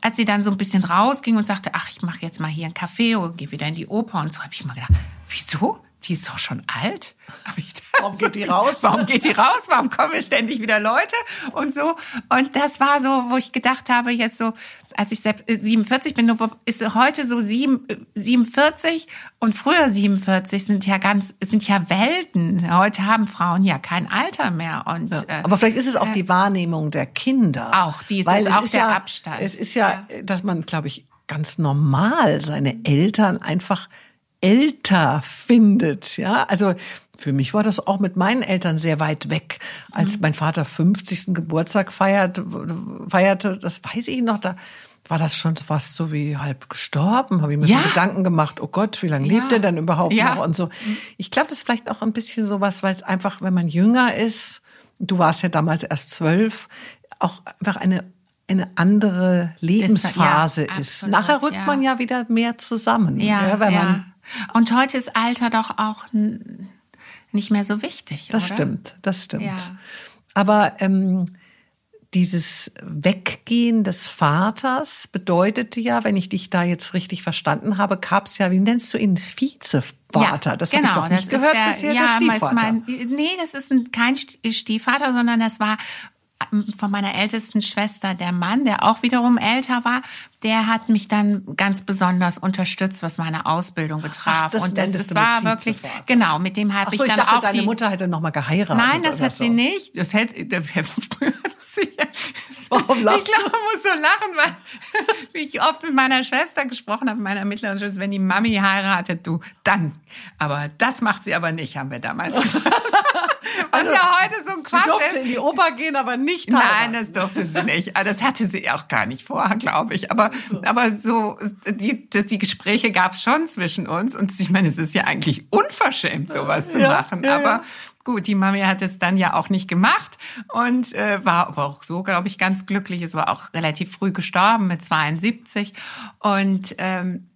als sie dann so ein bisschen rausging und sagte, ach, ich mache jetzt mal hier einen Kaffee oder gehe wieder in die Oper und so, habe ich mal gedacht, wieso? Die ist doch schon alt. Warum geht die raus? Warum geht die raus? Warum kommen ständig wieder Leute und so? Und das war so, wo ich gedacht habe, jetzt so, als ich 47 bin, ist heute so 47 und früher 47 sind ja ganz, sind ja Welten. Heute haben Frauen ja kein Alter mehr. Und, ja, äh, aber vielleicht ist es auch äh, die Wahrnehmung der Kinder. Auch, die ist weil auch ist der ja, Abstand. Es ist ja, ja. dass man, glaube ich, ganz normal seine Eltern einfach älter findet, ja. Also für mich war das auch mit meinen Eltern sehr weit weg. Als mhm. mein Vater 50. Geburtstag feiert, feierte, das weiß ich noch, da war das schon fast so wie halb gestorben. Habe ich mir ja. so Gedanken gemacht, oh Gott, wie lange ja. lebt er denn überhaupt ja. noch und so. Ich glaube, das ist vielleicht auch ein bisschen sowas, weil es einfach, wenn man jünger ist, du warst ja damals erst zwölf, auch einfach eine eine andere Lebensphase ja, ist. Absolut, Nachher rückt man ja wieder mehr zusammen. Ja, wenn Man und heute ist Alter doch auch nicht mehr so wichtig. Das oder? stimmt, das stimmt. Ja. Aber ähm, dieses Weggehen des Vaters bedeutete ja, wenn ich dich da jetzt richtig verstanden habe, gab es ja, wie nennst du ihn, Vizevater. Ja, das genau, habe ich doch nicht gehört der, bisher, ja, der Stiefvater. Mein, nee, das ist ein, kein Stiefvater, sondern das war von meiner ältesten Schwester, der Mann, der auch wiederum älter war, der hat mich dann ganz besonders unterstützt, was meine Ausbildung betraf. Ach, das und das, das war wirklich genau mit dem habe so, ich dann ich dachte, auch deine die, Mutter hätte noch mal geheiratet. Nein, das hat so. sie nicht. Das hätte Warum lachst ich glaube, man muss so lachen, weil wie ich oft mit meiner Schwester gesprochen habe, meiner mittleren Schwester, wenn die Mami heiratet, du dann. Aber das macht sie aber nicht, haben wir damals gesagt. Was also, ja heute so ein Quatsch sie durfte ist. in die Oper gehen, aber nicht heiraten. Nein, das durfte sie nicht. Das hatte sie auch gar nicht vor, glaube ich. Aber, aber so, die, das, die Gespräche gab es schon zwischen uns. Und ich meine, es ist ja eigentlich unverschämt, sowas zu ja, machen. Ja, aber gut, die Mami hat es dann ja auch nicht gemacht und äh, war aber auch so, glaube ich, ganz glücklich. Es war auch relativ früh gestorben mit 72 und ähm,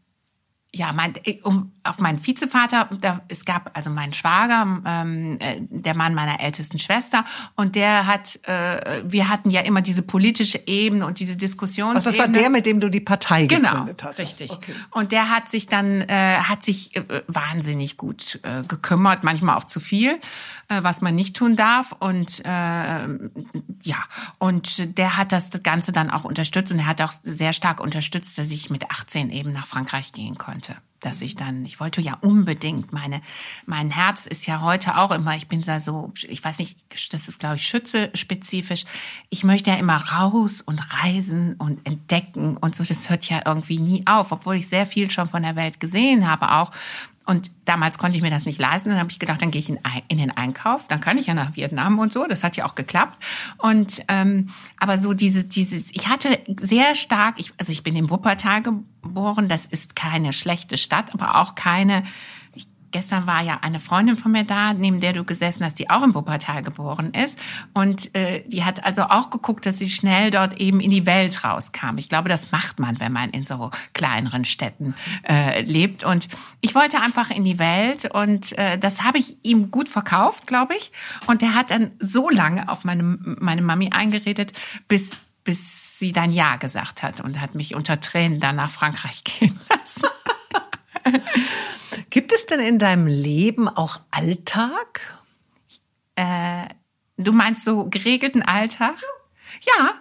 ja, mein, um auf meinen Vizevater, da, es gab also meinen Schwager, ähm, äh, der Mann meiner ältesten Schwester, und der hat, äh, wir hatten ja immer diese politische Ebene und diese Diskussion. Was das war der, mit dem du die Partei genau, gegründet hast? Genau, richtig. Okay. Und der hat sich dann, äh, hat sich äh, wahnsinnig gut äh, gekümmert, manchmal auch zu viel, äh, was man nicht tun darf. Und äh, ja, und der hat das Ganze dann auch unterstützt und er hat auch sehr stark unterstützt, dass ich mit 18 eben nach Frankreich gehen konnte dass ich dann, ich wollte ja unbedingt, meine, mein Herz ist ja heute auch immer, ich bin da so, ich weiß nicht, das ist glaube ich schütze-spezifisch. Ich möchte ja immer raus und reisen und entdecken und so, das hört ja irgendwie nie auf, obwohl ich sehr viel schon von der Welt gesehen habe auch. Und damals konnte ich mir das nicht leisten. Dann habe ich gedacht, dann gehe ich in, in, den Einkauf. Dann kann ich ja nach Vietnam und so. Das hat ja auch geklappt. Und ähm, aber so diese, dieses, ich hatte sehr stark, ich, also ich bin im Wuppertal geboren. Das ist keine schlechte Stadt, aber auch keine gestern war ja eine Freundin von mir da, neben der du gesessen hast, die auch im Wuppertal geboren ist. Und äh, die hat also auch geguckt, dass sie schnell dort eben in die Welt rauskam. Ich glaube, das macht man, wenn man in so kleineren Städten äh, lebt. Und ich wollte einfach in die Welt und äh, das habe ich ihm gut verkauft, glaube ich. Und der hat dann so lange auf meine, meine Mami eingeredet, bis bis sie dann Ja gesagt hat und hat mich unter Tränen dann nach Frankreich gehen lassen. Gibt es denn in deinem Leben auch Alltag? Äh, du meinst so geregelten Alltag? Ja,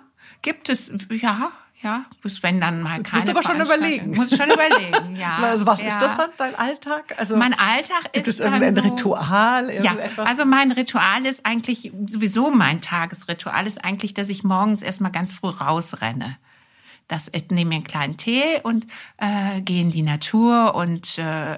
gibt es, ja, ja, bis wenn dann mal keine. Musst du aber schon überlegen. Muss ich schon überlegen, ja. Also was ja. ist das dann, dein Alltag? Also mein Alltag gibt ist es irgendein so, Ritual? Ja, also mein Ritual ist eigentlich sowieso mein Tagesritual ist eigentlich, dass ich morgens erstmal ganz früh rausrenne. Das ich nehme mir einen kleinen Tee und äh, gehe in die Natur und äh,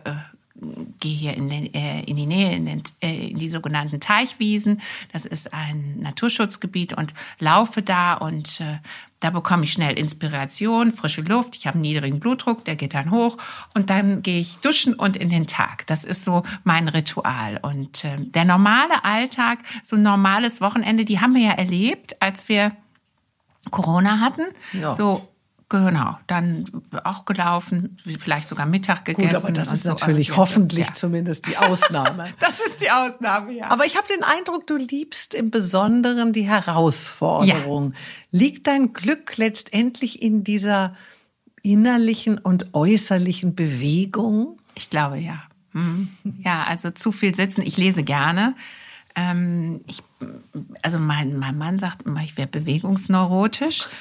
gehe hier in, den, äh, in die Nähe, in, den, äh, in die sogenannten Teichwiesen. Das ist ein Naturschutzgebiet und laufe da und äh, da bekomme ich schnell Inspiration, frische Luft. Ich habe einen niedrigen Blutdruck, der geht dann hoch und dann gehe ich duschen und in den Tag. Das ist so mein Ritual. Und äh, der normale Alltag, so ein normales Wochenende, die haben wir ja erlebt, als wir Corona hatten. Ja. So Genau, dann auch gelaufen, vielleicht sogar Mittag gegessen. Gut, aber das ist natürlich so. hoffentlich ja. zumindest die Ausnahme. das ist die Ausnahme, ja. Aber ich habe den Eindruck, du liebst im Besonderen die Herausforderung. Ja. Liegt dein Glück letztendlich in dieser innerlichen und äußerlichen Bewegung? Ich glaube ja. Mhm. Ja, also zu viel sitzen. Ich lese gerne. Ähm, ich, also mein, mein Mann sagt immer, ich wäre bewegungsneurotisch.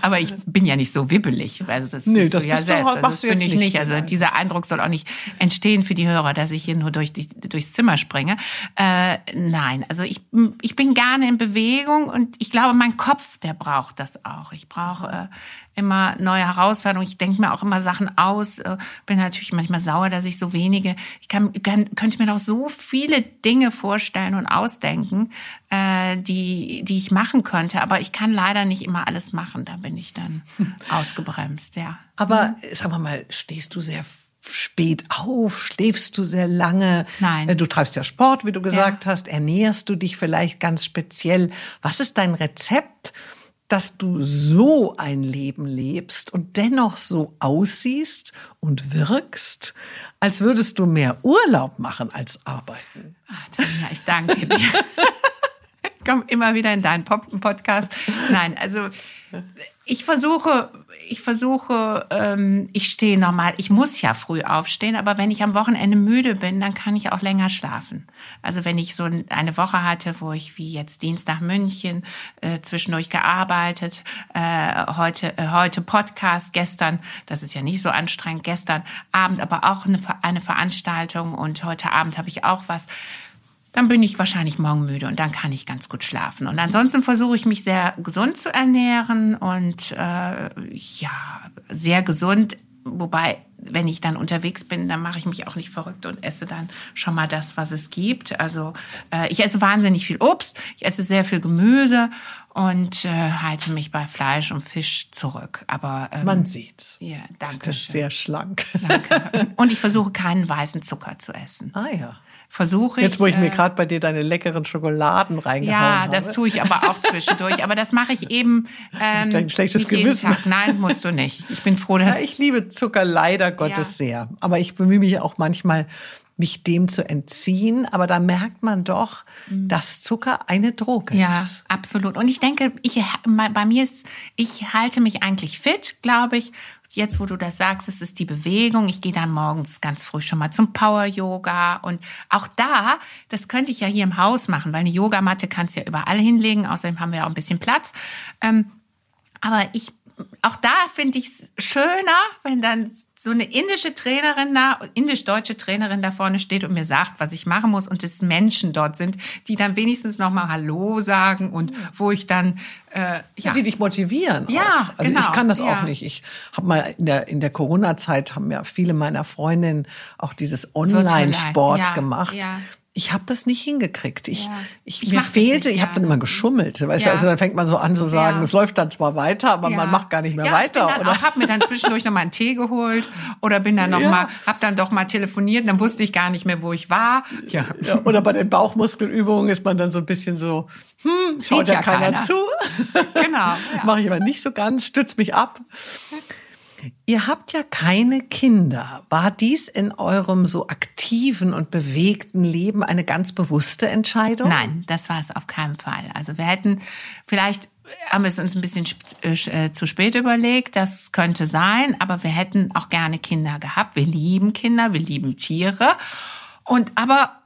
Aber ich bin ja nicht so wibbelig. Also das nee, das du ja selbst. Du, also das bin ich nicht. Also dieser Eindruck soll auch nicht entstehen für die Hörer, dass ich hier nur durch die, durchs Zimmer springe. Äh, nein, also ich, ich bin gerne in Bewegung und ich glaube, mein Kopf, der braucht das auch. Ich brauche immer neue Herausforderungen. Ich denke mir auch immer Sachen aus. Äh, bin natürlich manchmal sauer, dass ich so wenige. Ich kann, kann könnte mir noch so viele Dinge vorstellen und ausdenken, äh, die die ich machen könnte. Aber ich kann leider nicht immer alles machen. Da bin ich dann ausgebremst. Ja. Aber mhm. sagen wir mal, stehst du sehr spät auf? Schläfst du sehr lange? Nein. Äh, du treibst ja Sport, wie du gesagt ja. hast. Ernährst du dich vielleicht ganz speziell? Was ist dein Rezept, dass du so ein Leben lebst und dennoch so aussiehst und wirkst, als würdest du mehr Urlaub machen als arbeiten? Ach, Tanja, ich danke dir. ich komme immer wieder in deinen Podcast. Nein, also ich versuche, ich versuche, ähm, ich stehe normal. Ich muss ja früh aufstehen, aber wenn ich am Wochenende müde bin, dann kann ich auch länger schlafen. Also wenn ich so eine Woche hatte, wo ich wie jetzt Dienstag München äh, zwischendurch gearbeitet, äh, heute äh, heute Podcast, gestern, das ist ja nicht so anstrengend, gestern Abend aber auch eine, eine Veranstaltung und heute Abend habe ich auch was dann bin ich wahrscheinlich morgen müde und dann kann ich ganz gut schlafen. Und ansonsten versuche ich mich sehr gesund zu ernähren und äh, ja, sehr gesund. Wobei, wenn ich dann unterwegs bin, dann mache ich mich auch nicht verrückt und esse dann schon mal das, was es gibt. Also äh, ich esse wahnsinnig viel Obst, ich esse sehr viel Gemüse und äh, halte mich bei Fleisch und Fisch zurück. Aber ähm, man sieht's. Ja, danke. Das ist sehr schlank. Danke. Und ich versuche keinen weißen Zucker zu essen. Ah ja versuche ich. Jetzt, wo ich mir äh, gerade bei dir deine leckeren Schokoladen reingehauen ja, habe. Ja, das tue ich aber auch zwischendurch. aber das mache ich eben ähm, ein schlechtes Gewissen. Nein, musst du nicht. Ich bin froh, dass... Ja, ich liebe Zucker leider Gottes ja. sehr. Aber ich bemühe mich auch manchmal, mich dem zu entziehen. Aber da merkt man doch, mhm. dass Zucker eine Droge ja, ist. Ja, absolut. Und ich denke, ich, bei mir ist, ich halte mich eigentlich fit, glaube ich jetzt, wo du das sagst, es ist die Bewegung. Ich gehe dann morgens ganz früh schon mal zum Power-Yoga. Und auch da, das könnte ich ja hier im Haus machen, weil eine Yogamatte kannst du ja überall hinlegen. Außerdem haben wir ja auch ein bisschen Platz. Ähm, aber ich auch da finde ich es schöner, wenn dann so eine indische Trainerin da, indisch-deutsche Trainerin da vorne steht und mir sagt, was ich machen muss und es Menschen dort sind, die dann wenigstens nochmal Hallo sagen und wo ich dann äh, ja. die dich motivieren. Ja, auch. also genau. ich kann das ja. auch nicht. Ich habe mal in der in der Corona-Zeit haben ja viele meiner Freundinnen auch dieses Online-Sport ja, gemacht. Ja ich habe das nicht hingekriegt. Ich, ja. ich, ich mir fehlte, ich habe dann immer geschummelt. Weißt ja. du, also dann fängt man so an zu sagen, ja. es läuft dann zwar weiter, aber man macht gar nicht mehr weiter. Ich oder? habe mir dann zwischendurch noch mal einen Tee geholt oder bin dann noch mal, habe dann doch mal telefoniert. Dann wusste ich gar nicht mehr, wo ich war. Ja. Oder bei den Bauchmuskelübungen ist man dann so ein bisschen so, hm, schaut ja keiner, keiner, zu. Genau. Mache ich aber nicht so ganz, stütz mich ab. Ihr habt ja keine Kinder. War dies in eurem so aktiven und bewegten Leben eine ganz bewusste Entscheidung? Nein, das war es auf keinen Fall. Also wir hätten vielleicht haben wir es uns ein bisschen äh, äh, zu spät überlegt. Das könnte sein, aber wir hätten auch gerne Kinder gehabt. Wir lieben Kinder, wir lieben Tiere. Und aber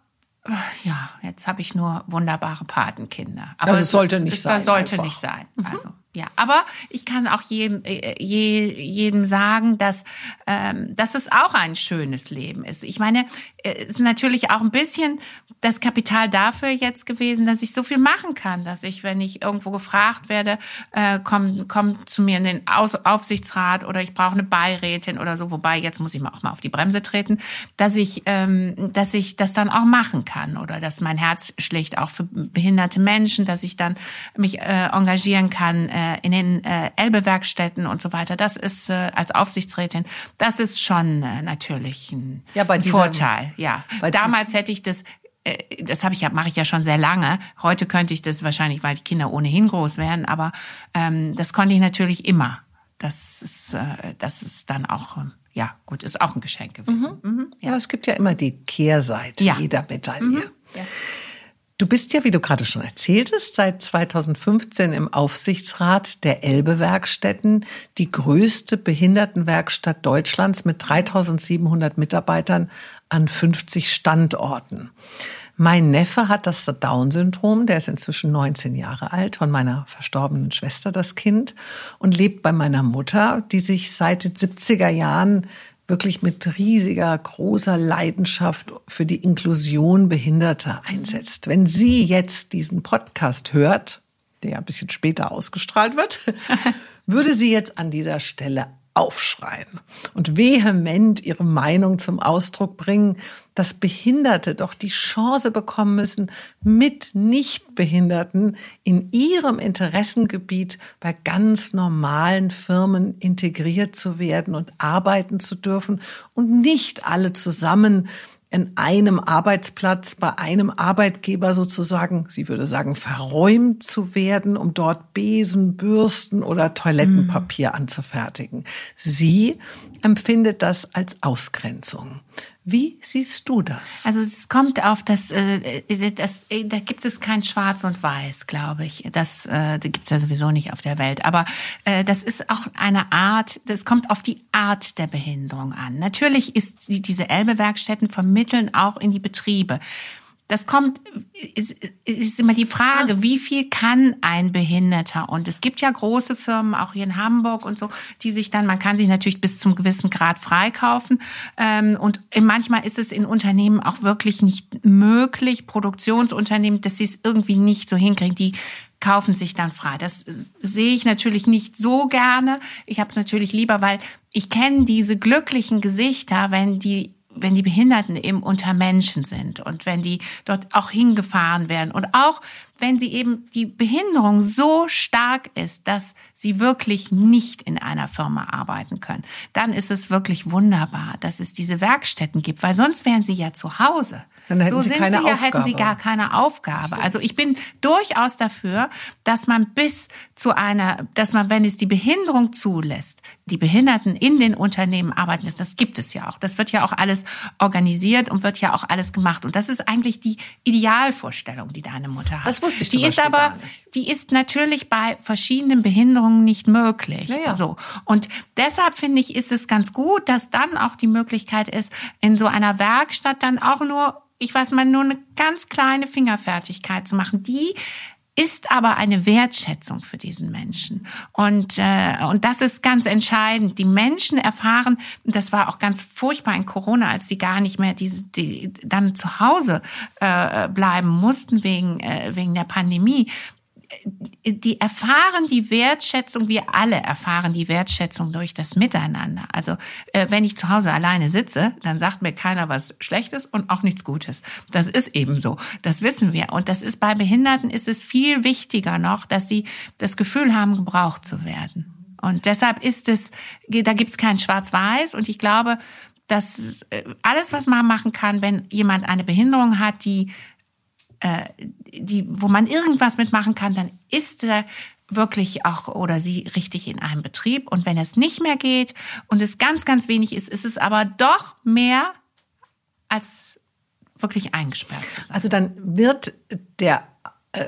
ja, jetzt habe ich nur wunderbare Patenkinder. Aber also es sollte nicht sein. Das sollte einfach. nicht sein. Also ja, aber ich kann auch jedem, äh, jedem sagen, dass, ähm, dass es auch ein schönes Leben ist. Ich meine, äh, es ist natürlich auch ein bisschen das Kapital dafür jetzt gewesen, dass ich so viel machen kann, dass ich, wenn ich irgendwo gefragt werde, äh, komm, komm zu mir in den Aus Aufsichtsrat oder ich brauche eine Beirätin oder so, wobei jetzt muss ich mal auch mal auf die Bremse treten, dass ich, ähm, dass ich das dann auch machen kann oder dass mein Herz schlicht auch für behinderte Menschen, dass ich dann mich äh, engagieren kann. Äh, äh, in den äh, Elbe-Werkstätten und so weiter. Das ist äh, als Aufsichtsrätin, das ist schon äh, natürlich ein, ja, ein diesem, Vorteil. Ja, damals hätte ich das äh, das habe ich ja mache ich ja schon sehr lange. Heute könnte ich das wahrscheinlich, weil die Kinder ohnehin groß werden, aber ähm, das konnte ich natürlich immer. Das ist äh, das ist dann auch ähm, ja gut, ist auch ein Geschenk gewesen. Mhm. Mhm, ja. ja. es gibt ja immer die Kehrseite ja. jeder Medaille. Mhm. Ja. Du bist ja, wie du gerade schon erzähltest, seit 2015 im Aufsichtsrat der Elbe-Werkstätten, die größte Behindertenwerkstatt Deutschlands mit 3700 Mitarbeitern an 50 Standorten. Mein Neffe hat das Down-Syndrom, der ist inzwischen 19 Jahre alt, von meiner verstorbenen Schwester das Kind und lebt bei meiner Mutter, die sich seit den 70er Jahren wirklich mit riesiger, großer Leidenschaft für die Inklusion Behinderter einsetzt. Wenn sie jetzt diesen Podcast hört, der ja ein bisschen später ausgestrahlt wird, würde sie jetzt an dieser Stelle aufschreien und vehement ihre Meinung zum Ausdruck bringen, dass Behinderte doch die Chance bekommen müssen, mit Nichtbehinderten in ihrem Interessengebiet bei ganz normalen Firmen integriert zu werden und arbeiten zu dürfen und nicht alle zusammen in einem Arbeitsplatz bei einem Arbeitgeber sozusagen, sie würde sagen, verräumt zu werden, um dort Besen, Bürsten oder Toilettenpapier mhm. anzufertigen. Sie empfindet das als Ausgrenzung. Wie siehst du das? Also es kommt auf das, äh, das äh, da gibt es kein Schwarz und Weiß, glaube ich. Das, äh, das gibt es ja sowieso nicht auf der Welt. Aber äh, das ist auch eine Art, das kommt auf die Art der Behinderung an. Natürlich ist diese Elbe-Werkstätten vermitteln auch in die Betriebe das kommt, ist, ist immer die Frage, ja. wie viel kann ein Behinderter? Und es gibt ja große Firmen, auch hier in Hamburg und so, die sich dann, man kann sich natürlich bis zum gewissen Grad freikaufen. Ähm, und manchmal ist es in Unternehmen auch wirklich nicht möglich, Produktionsunternehmen, dass sie es irgendwie nicht so hinkriegen. Die kaufen sich dann frei. Das sehe ich natürlich nicht so gerne. Ich habe es natürlich lieber, weil ich kenne diese glücklichen Gesichter, wenn die wenn die Behinderten eben unter Menschen sind und wenn die dort auch hingefahren werden. Und auch wenn sie eben die Behinderung so stark ist, dass sie wirklich nicht in einer Firma arbeiten können, dann ist es wirklich wunderbar, dass es diese Werkstätten gibt, weil sonst wären sie ja zu Hause. Dann hätten so sie sind keine sie ja, Aufgabe. hätten sie gar keine Aufgabe. Stimmt. Also ich bin durchaus dafür, dass man bis zu einer, dass man, wenn es die Behinderung zulässt, die Behinderten in den Unternehmen arbeiten lässt. Das gibt es ja auch. Das wird ja auch alles organisiert und wird ja auch alles gemacht. Und das ist eigentlich die Idealvorstellung, die deine Mutter hat. Wusste ich Die ist aber, die ist natürlich bei verschiedenen Behinderungen nicht möglich. Ja, ja. So. Und deshalb finde ich, ist es ganz gut, dass dann auch die Möglichkeit ist, in so einer Werkstatt dann auch nur ich weiß mal, nur eine ganz kleine Fingerfertigkeit zu machen, die ist aber eine Wertschätzung für diesen Menschen. Und, äh, und das ist ganz entscheidend. Die Menschen erfahren, das war auch ganz furchtbar in Corona, als sie gar nicht mehr diese, die dann zu Hause äh, bleiben mussten wegen, äh, wegen der Pandemie die erfahren die Wertschätzung, wir alle erfahren die Wertschätzung durch das Miteinander. Also äh, wenn ich zu Hause alleine sitze, dann sagt mir keiner was Schlechtes und auch nichts Gutes. Das ist eben so. Das wissen wir. Und das ist bei Behinderten ist es viel wichtiger noch, dass sie das Gefühl haben, gebraucht zu werden. Und deshalb ist es, da gibt es kein Schwarz-Weiß. Und ich glaube, dass äh, alles, was man machen kann, wenn jemand eine Behinderung hat, die äh, die, wo man irgendwas mitmachen kann, dann ist er wirklich auch oder sie richtig in einem Betrieb. Und wenn es nicht mehr geht und es ganz, ganz wenig ist, ist es aber doch mehr als wirklich eingesperrt zu sein. Also dann wird der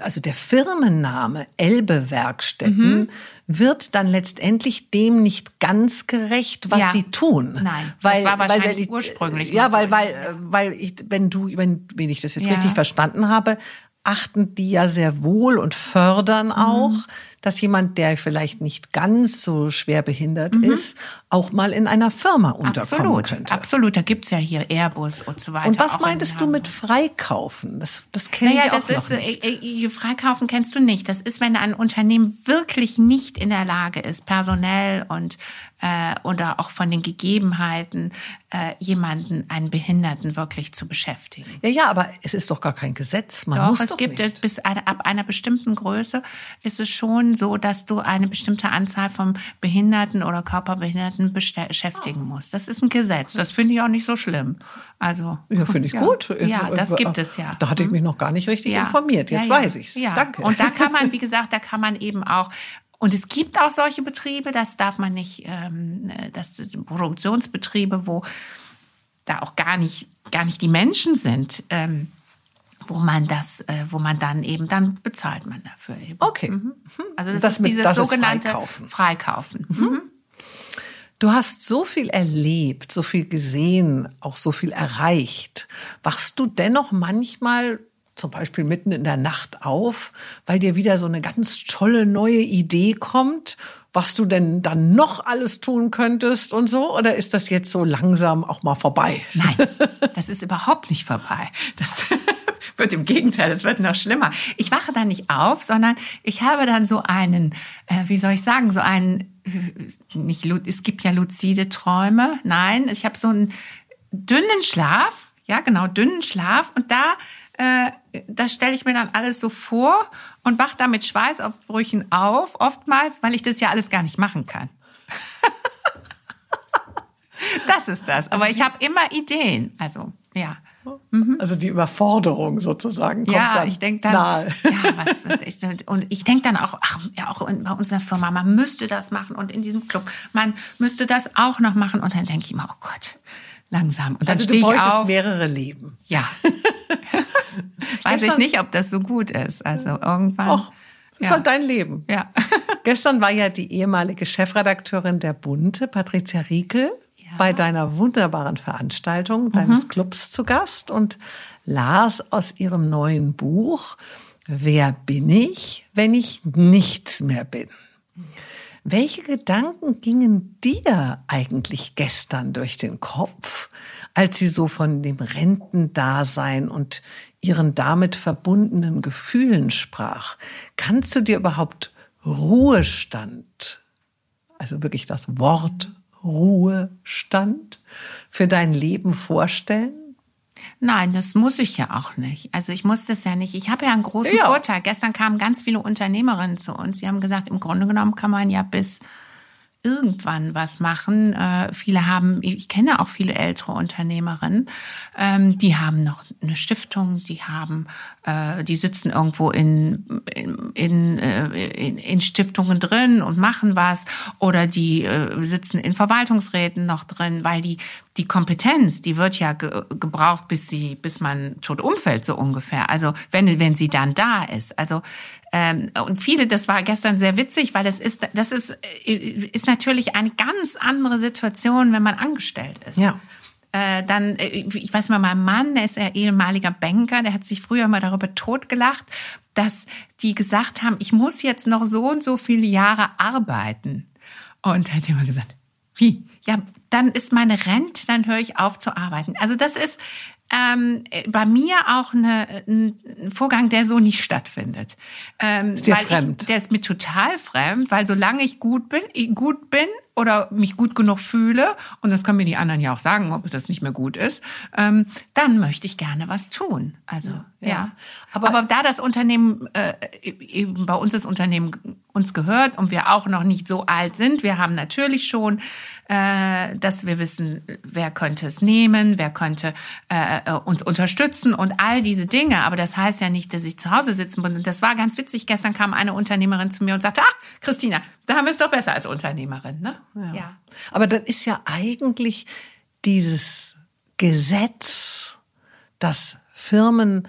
also der Firmenname Elbe Werkstätten mhm. wird dann letztendlich dem nicht ganz gerecht, was ja. sie tun. Nein, weil, das war wahrscheinlich weil, ich, ursprünglich. Ja, weil, weil, äh, weil ich, wenn du, wenn, wenn ich das jetzt ja. richtig verstanden habe, achten die ja sehr wohl und fördern mhm. auch, mhm. Dass jemand, der vielleicht nicht ganz so schwer behindert mhm. ist, auch mal in einer Firma unterkommen Absolut. könnte. Absolut, da gibt's ja hier Airbus und so weiter. Und was meintest du mit Freikaufen? Das, das kenne naja, ich auch das noch ist, nicht. Äh, äh, Freikaufen kennst du nicht. Das ist, wenn ein Unternehmen wirklich nicht in der Lage ist, personell und äh, oder auch von den Gegebenheiten äh, jemanden, einen Behinderten wirklich zu beschäftigen. Ja, ja, aber es ist doch gar kein Gesetz. Man doch, muss es doch gibt nicht. es bis eine, ab einer bestimmten Größe ist es schon so, dass du eine bestimmte Anzahl von Behinderten oder Körperbehinderten beschäftigen oh. musst. Das ist ein Gesetz. Das finde ich auch nicht so schlimm. Also ja, finde ich ja. gut. Ja, das gibt es ja. Da hatte ich mich noch gar nicht richtig ja. informiert. Jetzt ja, weiß ich's. Ja. Danke. Und da kann man, wie gesagt, da kann man eben auch und es gibt auch solche Betriebe, das darf man nicht, ähm, das sind Produktionsbetriebe, wo da auch gar nicht, gar nicht die Menschen sind, ähm, wo man das, äh, wo man dann eben, dann bezahlt man dafür eben. Okay. Mhm. Also das, das ist mit, dieses das sogenannte Freikaufen. Freikaufen. Mhm. mhm. Du hast so viel erlebt, so viel gesehen, auch so viel erreicht. Wachst du dennoch manchmal zum Beispiel mitten in der Nacht auf, weil dir wieder so eine ganz tolle neue Idee kommt, was du denn dann noch alles tun könntest und so? Oder ist das jetzt so langsam auch mal vorbei? Nein, das ist überhaupt nicht vorbei. Das wird im Gegenteil, es wird noch schlimmer. Ich wache dann nicht auf, sondern ich habe dann so einen, äh, wie soll ich sagen, so einen, äh, nicht, es gibt ja luzide Träume. Nein, ich habe so einen dünnen Schlaf, ja genau, dünnen Schlaf und da äh, da stelle ich mir dann alles so vor und wach da mit Schweißaufbrüchen auf, oftmals, weil ich das ja alles gar nicht machen kann. das ist das. Aber also ich habe immer Ideen. Also, ja. Mhm. Also die Überforderung sozusagen kommt ja, dann ich denk dann, nahe. Ja, was, ich, und ich denke dann auch, ach, ja, auch bei unserer Firma, man müsste das machen und in diesem Club, man müsste das auch noch machen. Und dann denke ich immer, oh Gott, langsam. Und dann also stehe ich auf. mehrere Leben. Ja. Weiß ich nicht, ob das so gut ist. Also irgendwann. Och, das ja. ist halt dein Leben. Ja. Gestern war ja die ehemalige Chefredakteurin der Bunte, Patricia Riekel, ja. bei deiner wunderbaren Veranstaltung deines mhm. Clubs zu Gast und las aus ihrem neuen Buch Wer bin ich, wenn ich nichts mehr bin? Welche Gedanken gingen dir eigentlich gestern durch den Kopf, als sie so von dem Rentendasein und ihren damit verbundenen Gefühlen sprach. Kannst du dir überhaupt Ruhestand, also wirklich das Wort Ruhestand für dein Leben vorstellen? Nein, das muss ich ja auch nicht. Also ich muss das ja nicht. Ich habe ja einen großen ja. Vorteil. Gestern kamen ganz viele Unternehmerinnen zu uns. Sie haben gesagt, im Grunde genommen kann man ja bis irgendwann was machen. Äh, viele haben, ich kenne auch viele ältere Unternehmerinnen, ähm, die haben noch eine Stiftung, die haben, äh, die sitzen irgendwo in, in, in, äh, in, in Stiftungen drin und machen was oder die äh, sitzen in Verwaltungsräten noch drin, weil die die Kompetenz, die wird ja ge gebraucht, bis sie, bis man tot umfällt, so ungefähr. Also wenn, wenn sie dann da ist. Also ähm, und viele, das war gestern sehr witzig, weil das ist, das ist, äh, ist natürlich eine ganz andere Situation, wenn man angestellt ist. Ja. Äh, dann, äh, ich weiß mal, mein Mann, der ist ja ehemaliger Banker, der hat sich früher mal darüber totgelacht, dass die gesagt haben, ich muss jetzt noch so und so viele Jahre arbeiten. Und er hat immer gesagt, wie? Ja, dann ist meine Rente, dann höre ich auf zu arbeiten. Also das ist, ähm, bei mir auch eine, ein Vorgang, der so nicht stattfindet. Ähm, ist dir fremd? Ich, der ist mir total fremd, weil solange ich gut bin, gut bin oder mich gut genug fühle, und das können mir die anderen ja auch sagen, ob das nicht mehr gut ist, ähm, dann möchte ich gerne was tun. Also ja. Ja. Aber, Aber da das Unternehmen äh, eben bei uns das Unternehmen uns gehört und wir auch noch nicht so alt sind, wir haben natürlich schon äh, dass wir wissen, wer könnte es nehmen, wer könnte äh, äh, uns unterstützen und all diese Dinge. Aber das heißt ja nicht, dass ich zu Hause sitzen bin. Und das war ganz witzig. Gestern kam eine Unternehmerin zu mir und sagte, ach, Christina, da haben wir es doch besser als Unternehmerin. Ne? Ja. ja. Aber dann ist ja eigentlich dieses Gesetz, dass Firmen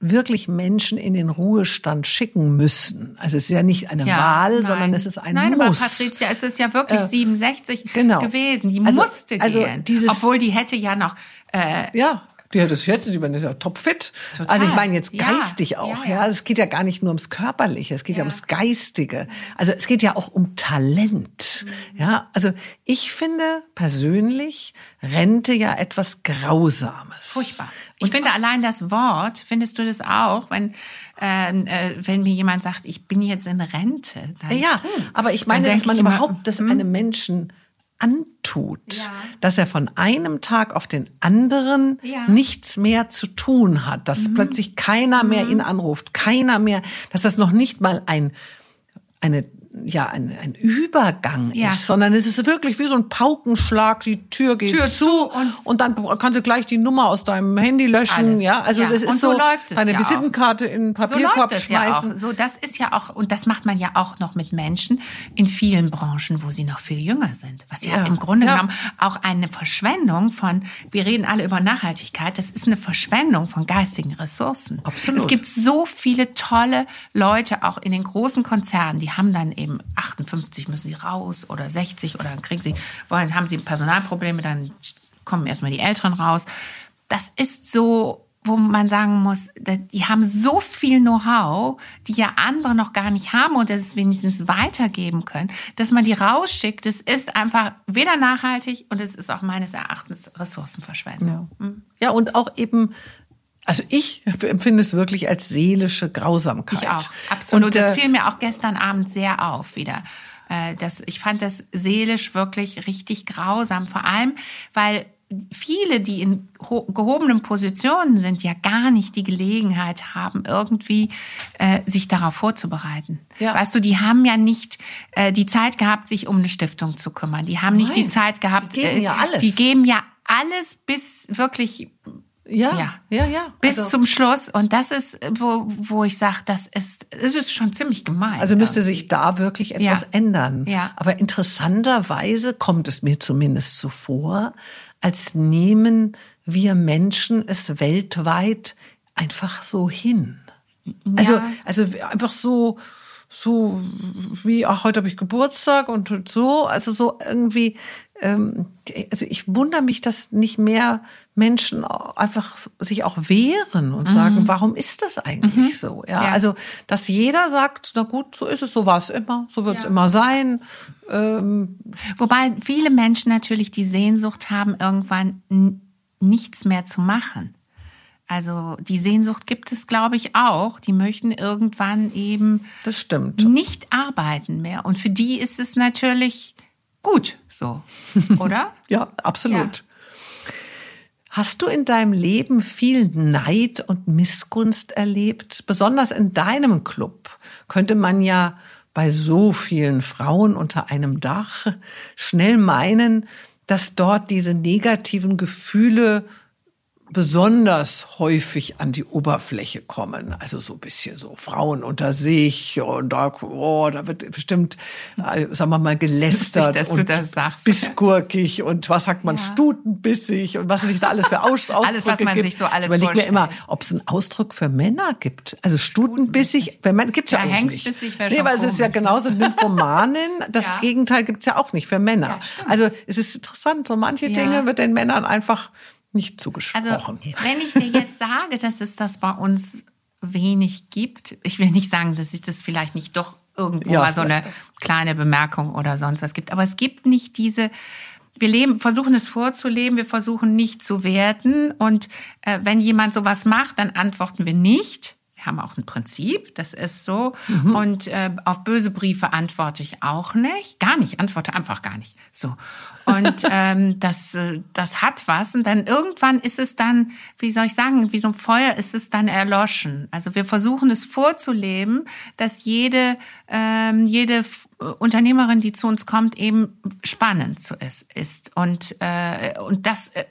wirklich Menschen in den Ruhestand schicken müssen. Also es ist ja nicht eine ja, Wahl, nein. sondern es ist ein nein, Muss. Nein, aber Patricia, es ist ja wirklich äh, 67 genau. gewesen. Die also, musste also gehen. Dieses, Obwohl die hätte ja noch... Äh, ja. Die hat es jetzt, die ist ja topfit. Total. Also ich meine jetzt geistig ja, auch, ja, ja. Es geht ja gar nicht nur ums Körperliche, es geht ja, ja ums Geistige. Also es geht ja auch um Talent. Mhm. Ja, also ich finde persönlich Rente ja etwas Grausames. Furchtbar. Ich Und finde allein das Wort, findest du das auch, wenn ähm, äh, wenn mir jemand sagt, ich bin jetzt in Rente. Ja, aber ich meine, dass man überhaupt, dass hm? einem Menschen antut, ja. dass er von einem Tag auf den anderen ja. nichts mehr zu tun hat, dass mhm. plötzlich keiner mehr mhm. ihn anruft, keiner mehr, dass das noch nicht mal ein eine ja ein, ein Übergang ja. ist, sondern es ist wirklich wie so ein Paukenschlag, die Tür geht Tür zu, und, und, dann kannst du gleich die Nummer aus deinem Handy löschen, alles. ja, also ja. es ist und so, so läuft es eine ja Visitenkarte auch. in den Papierkorb so schmeißen. Ja so das ist ja auch und das macht man ja auch noch mit Menschen in vielen Branchen, wo sie noch viel jünger sind, was ja, im Grunde genommen auch eine Verschwendung von wir reden alle über Nachhaltigkeit, das ist eine Verschwendung von geistigen Ressourcen. Absolut. Es gibt so viele tolle Leute auch in den großen Konzernen, die haben dann eben eben 58 müssen sie raus oder 60 oder dann kriegen sie, wollen, haben sie Personalprobleme, dann kommen erstmal die Älteren raus. Das ist so wo man sagen muss, die haben so viel Know-how, die ja andere noch gar nicht haben und es wenigstens weitergeben können, dass man die rausschickt. Das ist einfach weder nachhaltig und es ist auch meines Erachtens Ressourcenverschwendung. Ja, mhm. ja und auch eben also ich empfinde es wirklich als seelische Grausamkeit. Ich auch, absolut. Und, äh, das fiel mir auch gestern Abend sehr auf wieder. Äh, das, ich fand das seelisch wirklich richtig grausam, vor allem, weil viele, die in gehobenen Positionen sind, ja gar nicht die Gelegenheit haben, irgendwie äh, sich darauf vorzubereiten. Ja. Weißt du, die haben ja nicht äh, die Zeit gehabt, sich um eine Stiftung zu kümmern. Die haben Nein, nicht die Zeit gehabt. Die geben ja alles. Die geben ja alles bis wirklich ja, ja, ja, ja. Bis also, zum Schluss. Und das ist, wo, wo ich sage, das ist, das ist schon ziemlich gemein. Also müsste sich da wirklich etwas ja. ändern. Ja. Aber interessanterweise kommt es mir zumindest so vor, als nehmen wir Menschen es weltweit einfach so hin. Also, ja. Also, einfach so, so wie, ach, heute habe ich Geburtstag und so, also so irgendwie, also ich wundere mich, dass nicht mehr Menschen einfach sich auch wehren und mhm. sagen, warum ist das eigentlich mhm. so? Ja, ja, also dass jeder sagt, na gut, so ist es, so war es immer, so wird es ja. immer sein. Ähm, Wobei viele Menschen natürlich die Sehnsucht haben, irgendwann nichts mehr zu machen. Also die Sehnsucht gibt es, glaube ich, auch. Die möchten irgendwann eben das stimmt. nicht arbeiten mehr. Und für die ist es natürlich gut so, oder? ja, absolut. Ja. Hast du in deinem Leben viel Neid und Missgunst erlebt? Besonders in deinem Club könnte man ja bei so vielen Frauen unter einem Dach schnell meinen, dass dort diese negativen Gefühle besonders häufig an die Oberfläche kommen. Also so ein bisschen so Frauen unter sich und da, oh, da wird bestimmt, äh, sagen wir mal, gelästert lustig, und sagst, bissgurkig und was sagt man, ja. stutenbissig und was es nicht da alles für Aus Ausdrücke alles, was man gibt. Sich so alles ich überlege mir immer, ob es einen Ausdruck für Männer gibt. Also stutenbissig, wenn man gibt's ja, ja eigentlich nicht. Nee, aber es ist ja genauso Nymphomanin. Das ja. Gegenteil gibt's ja auch nicht für Männer. Also es ist interessant, so manche Dinge wird den Männern einfach nicht zugesprochen. Also, wenn ich dir jetzt sage, dass es das bei uns wenig gibt, ich will nicht sagen, dass ich das vielleicht nicht doch irgendwo ja, mal so eine kleine Bemerkung oder sonst was gibt, aber es gibt nicht diese wir leben, versuchen es vorzuleben, wir versuchen nicht zu werten und äh, wenn jemand sowas macht, dann antworten wir nicht. Haben auch ein Prinzip, das ist so. Mhm. Und äh, auf böse Briefe antworte ich auch nicht. Gar nicht, antworte einfach gar nicht. So. Und ähm, das, äh, das hat was. Und dann irgendwann ist es dann, wie soll ich sagen, wie so ein Feuer ist es dann erloschen. Also wir versuchen es vorzuleben, dass jede, ähm, jede Unternehmerin, die zu uns kommt, eben spannend so ist. ist. Und, äh, und das äh,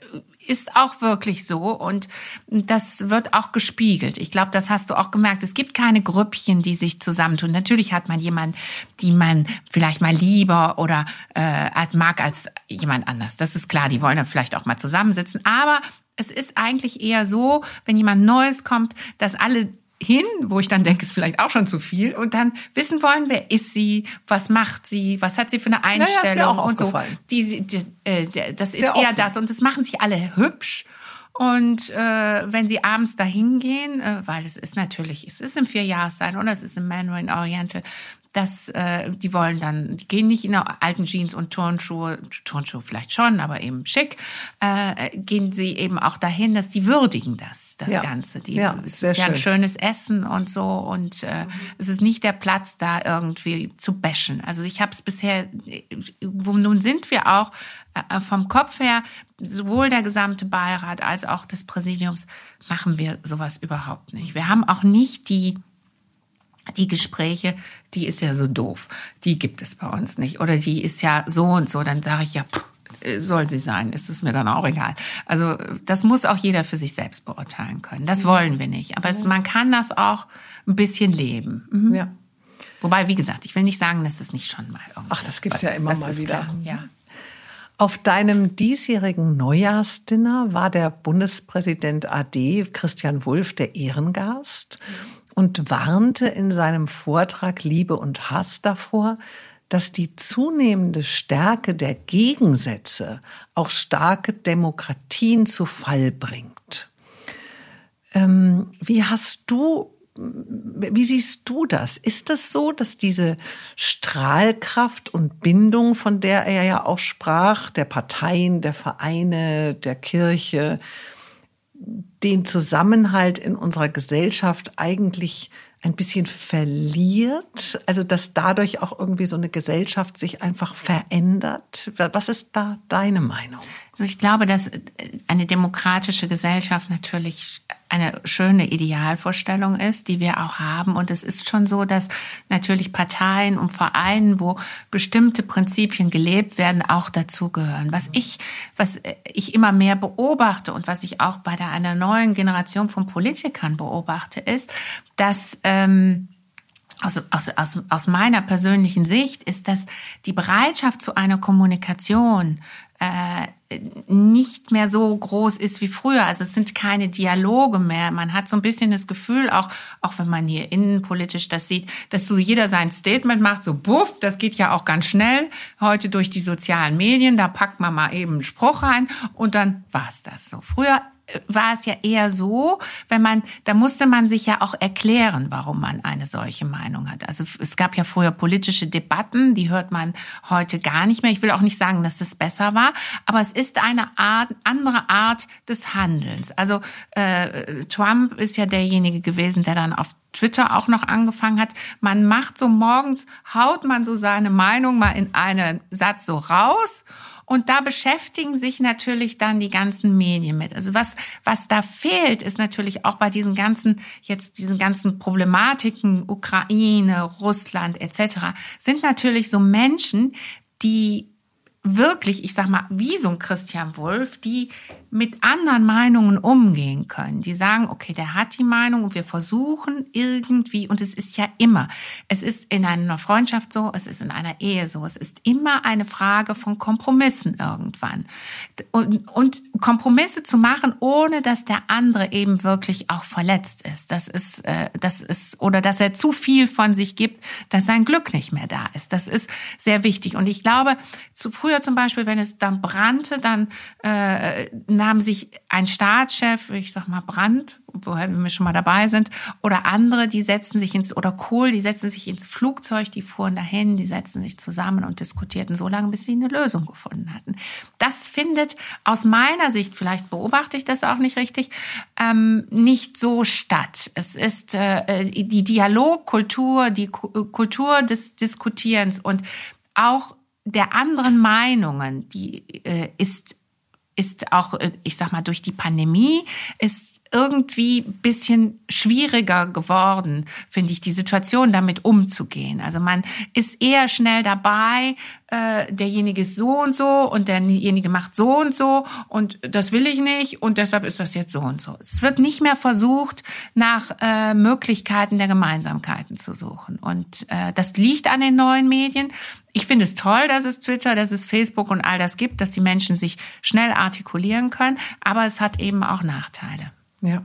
ist auch wirklich so und das wird auch gespiegelt. Ich glaube, das hast du auch gemerkt. Es gibt keine Grüppchen, die sich zusammentun. Natürlich hat man jemanden, die man vielleicht mal lieber oder äh, mag als jemand anders. Das ist klar. Die wollen dann vielleicht auch mal zusammensitzen. Aber es ist eigentlich eher so, wenn jemand Neues kommt, dass alle hin, wo ich dann denke, es ist vielleicht auch schon zu viel und dann wissen wollen, wer ist sie, was macht sie, was hat sie für eine Einstellung naja, und so. Die, die, äh, das ist Sehr eher offen. das und das machen sich alle hübsch. Und äh, wenn sie abends dahin gehen, äh, weil es ist natürlich, es ist im Vierjahreszeiten oder es ist im Mandarin Oriental, dass äh, die wollen dann, die gehen nicht in alten Jeans und Turnschuhe, Turnschuhe vielleicht schon, aber eben schick, äh, gehen sie eben auch dahin, dass die würdigen das, das ja. Ganze. Die, ja, es ist ja schön. ein schönes Essen und so und äh, mhm. es ist nicht der Platz, da irgendwie zu bashen. Also ich habe es bisher, wo nun sind wir auch äh, vom Kopf her, sowohl der gesamte Beirat als auch des Präsidiums, machen wir sowas überhaupt nicht. Wir haben auch nicht die die Gespräche, die ist ja so doof, die gibt es bei uns nicht. Oder die ist ja so und so, dann sage ich ja, pff, soll sie sein, ist es mir dann auch egal. Also das muss auch jeder für sich selbst beurteilen können. Das wollen wir nicht. Aber es, man kann das auch ein bisschen leben. Mhm. Ja. Wobei, wie gesagt, ich will nicht sagen, dass es nicht schon mal. Ach, das gibt es ja immer mal wieder. Klar. Ja. Auf deinem diesjährigen Neujahrsdinner war der Bundespräsident AD Christian Wulff der Ehrengast. Mhm und warnte in seinem Vortrag Liebe und Hass davor, dass die zunehmende Stärke der Gegensätze auch starke Demokratien zu Fall bringt. Ähm, wie hast du wie siehst du das? Ist das so, dass diese Strahlkraft und Bindung, von der er ja auch sprach, der Parteien, der Vereine, der Kirche, den Zusammenhalt in unserer Gesellschaft eigentlich ein bisschen verliert? Also, dass dadurch auch irgendwie so eine Gesellschaft sich einfach verändert? Was ist da deine Meinung? Also ich glaube, dass eine demokratische Gesellschaft natürlich eine schöne Idealvorstellung ist, die wir auch haben. Und es ist schon so, dass natürlich Parteien und Vereinen, wo bestimmte Prinzipien gelebt werden, auch dazugehören. Was ich, was ich immer mehr beobachte und was ich auch bei der, einer neuen Generation von Politikern beobachte, ist, dass ähm, aus, aus, aus, aus meiner persönlichen Sicht ist, dass die Bereitschaft zu einer Kommunikation äh, nicht mehr so groß ist wie früher. Also es sind keine Dialoge mehr. Man hat so ein bisschen das Gefühl, auch, auch wenn man hier innenpolitisch das sieht, dass so jeder sein Statement macht, so buff, das geht ja auch ganz schnell. Heute durch die sozialen Medien, da packt man mal eben einen Spruch rein und dann war's das so. Früher war es ja eher so, wenn man, da musste man sich ja auch erklären, warum man eine solche Meinung hat. Also es gab ja früher politische Debatten, die hört man heute gar nicht mehr. Ich will auch nicht sagen, dass es besser war, aber es ist eine Art, andere Art des Handelns. Also äh, Trump ist ja derjenige gewesen, der dann auf Twitter auch noch angefangen hat. Man macht so morgens, haut man so seine Meinung mal in einen Satz so raus und da beschäftigen sich natürlich dann die ganzen Medien mit. Also was, was da fehlt, ist natürlich auch bei diesen ganzen, jetzt diesen ganzen Problematiken, Ukraine, Russland etc., sind natürlich so Menschen, die wirklich, ich sag mal, wie so ein Christian Wolf, die mit anderen Meinungen umgehen können. Die sagen, okay, der hat die Meinung und wir versuchen irgendwie, und es ist ja immer, es ist in einer Freundschaft so, es ist in einer Ehe so, es ist immer eine Frage von Kompromissen irgendwann. Und, und Kompromisse zu machen, ohne dass der andere eben wirklich auch verletzt ist. Das ist, äh, das ist, oder dass er zu viel von sich gibt, dass sein Glück nicht mehr da ist. Das ist sehr wichtig. Und ich glaube, zu früher zum Beispiel, wenn es dann brannte, dann äh, nahm sich ein Staatschef, ich sag mal Brandt, woher wir schon mal dabei sind, oder andere, die setzen sich ins, oder Kohl, die setzen sich ins Flugzeug, die fuhren dahin, die setzen sich zusammen und diskutierten so lange, bis sie eine Lösung gefunden hatten. Das findet aus meiner Sicht, vielleicht beobachte ich das auch nicht richtig, ähm, nicht so statt. Es ist äh, die Dialogkultur, die Kultur des Diskutierens und auch der anderen Meinungen, die äh, ist ist auch, äh, ich sag mal, durch die Pandemie ist irgendwie bisschen schwieriger geworden, finde ich, die Situation damit umzugehen. Also man ist eher schnell dabei, äh, derjenige ist so und so und derjenige macht so und so und das will ich nicht und deshalb ist das jetzt so und so. Es wird nicht mehr versucht, nach äh, Möglichkeiten der Gemeinsamkeiten zu suchen. Und äh, das liegt an den neuen Medien. Ich finde es toll, dass es Twitter, dass es Facebook und all das gibt, dass die Menschen sich schnell artikulieren können, aber es hat eben auch Nachteile. Ja.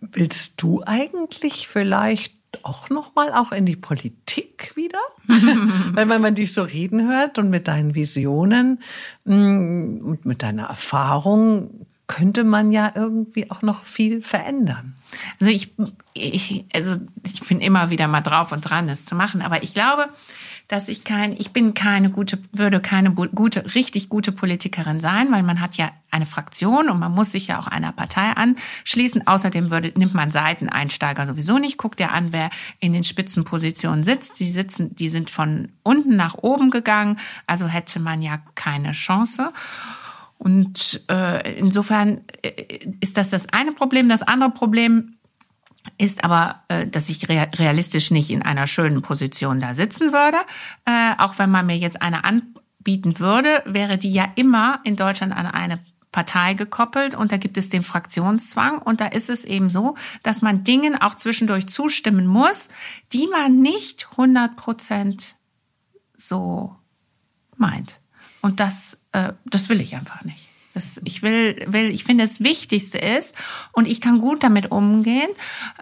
Willst du eigentlich vielleicht auch noch mal auch in die Politik wieder? Weil wenn man dich so reden hört und mit deinen Visionen mm, und mit deiner Erfahrung könnte man ja irgendwie auch noch viel verändern. Also ich, ich, also ich bin immer wieder mal drauf und dran, das zu machen. Aber ich glaube, dass ich kein, ich bin keine gute, würde keine gute, richtig gute Politikerin sein, weil man hat ja eine Fraktion und man muss sich ja auch einer Partei anschließen. Außerdem würde, nimmt man Seiteneinsteiger sowieso nicht. Guckt ja an, wer in den Spitzenpositionen sitzt. Die sitzen, die sind von unten nach oben gegangen. Also hätte man ja keine Chance. Und äh, insofern äh, ist das das eine Problem. Das andere Problem ist aber, äh, dass ich realistisch nicht in einer schönen Position da sitzen würde. Äh, auch wenn man mir jetzt eine anbieten würde, wäre die ja immer in Deutschland an eine Partei gekoppelt und da gibt es den Fraktionszwang und da ist es eben so, dass man Dingen auch zwischendurch zustimmen muss, die man nicht 100 Prozent so meint. Und das, äh, das will ich einfach nicht. Das, ich will, will, ich finde, das Wichtigste ist und ich kann gut damit umgehen.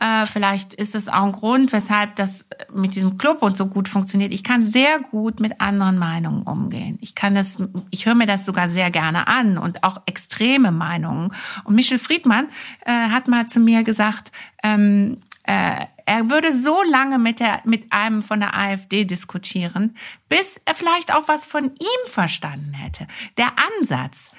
Äh, vielleicht ist es auch ein Grund, weshalb das mit diesem Club und so gut funktioniert. Ich kann sehr gut mit anderen Meinungen umgehen. Ich kann das, ich höre mir das sogar sehr gerne an und auch extreme Meinungen. Und Michel Friedmann äh, hat mal zu mir gesagt, ähm, äh, er würde so lange mit, der, mit einem von der AfD diskutieren, bis er vielleicht auch was von ihm verstanden hätte. Der Ansatz,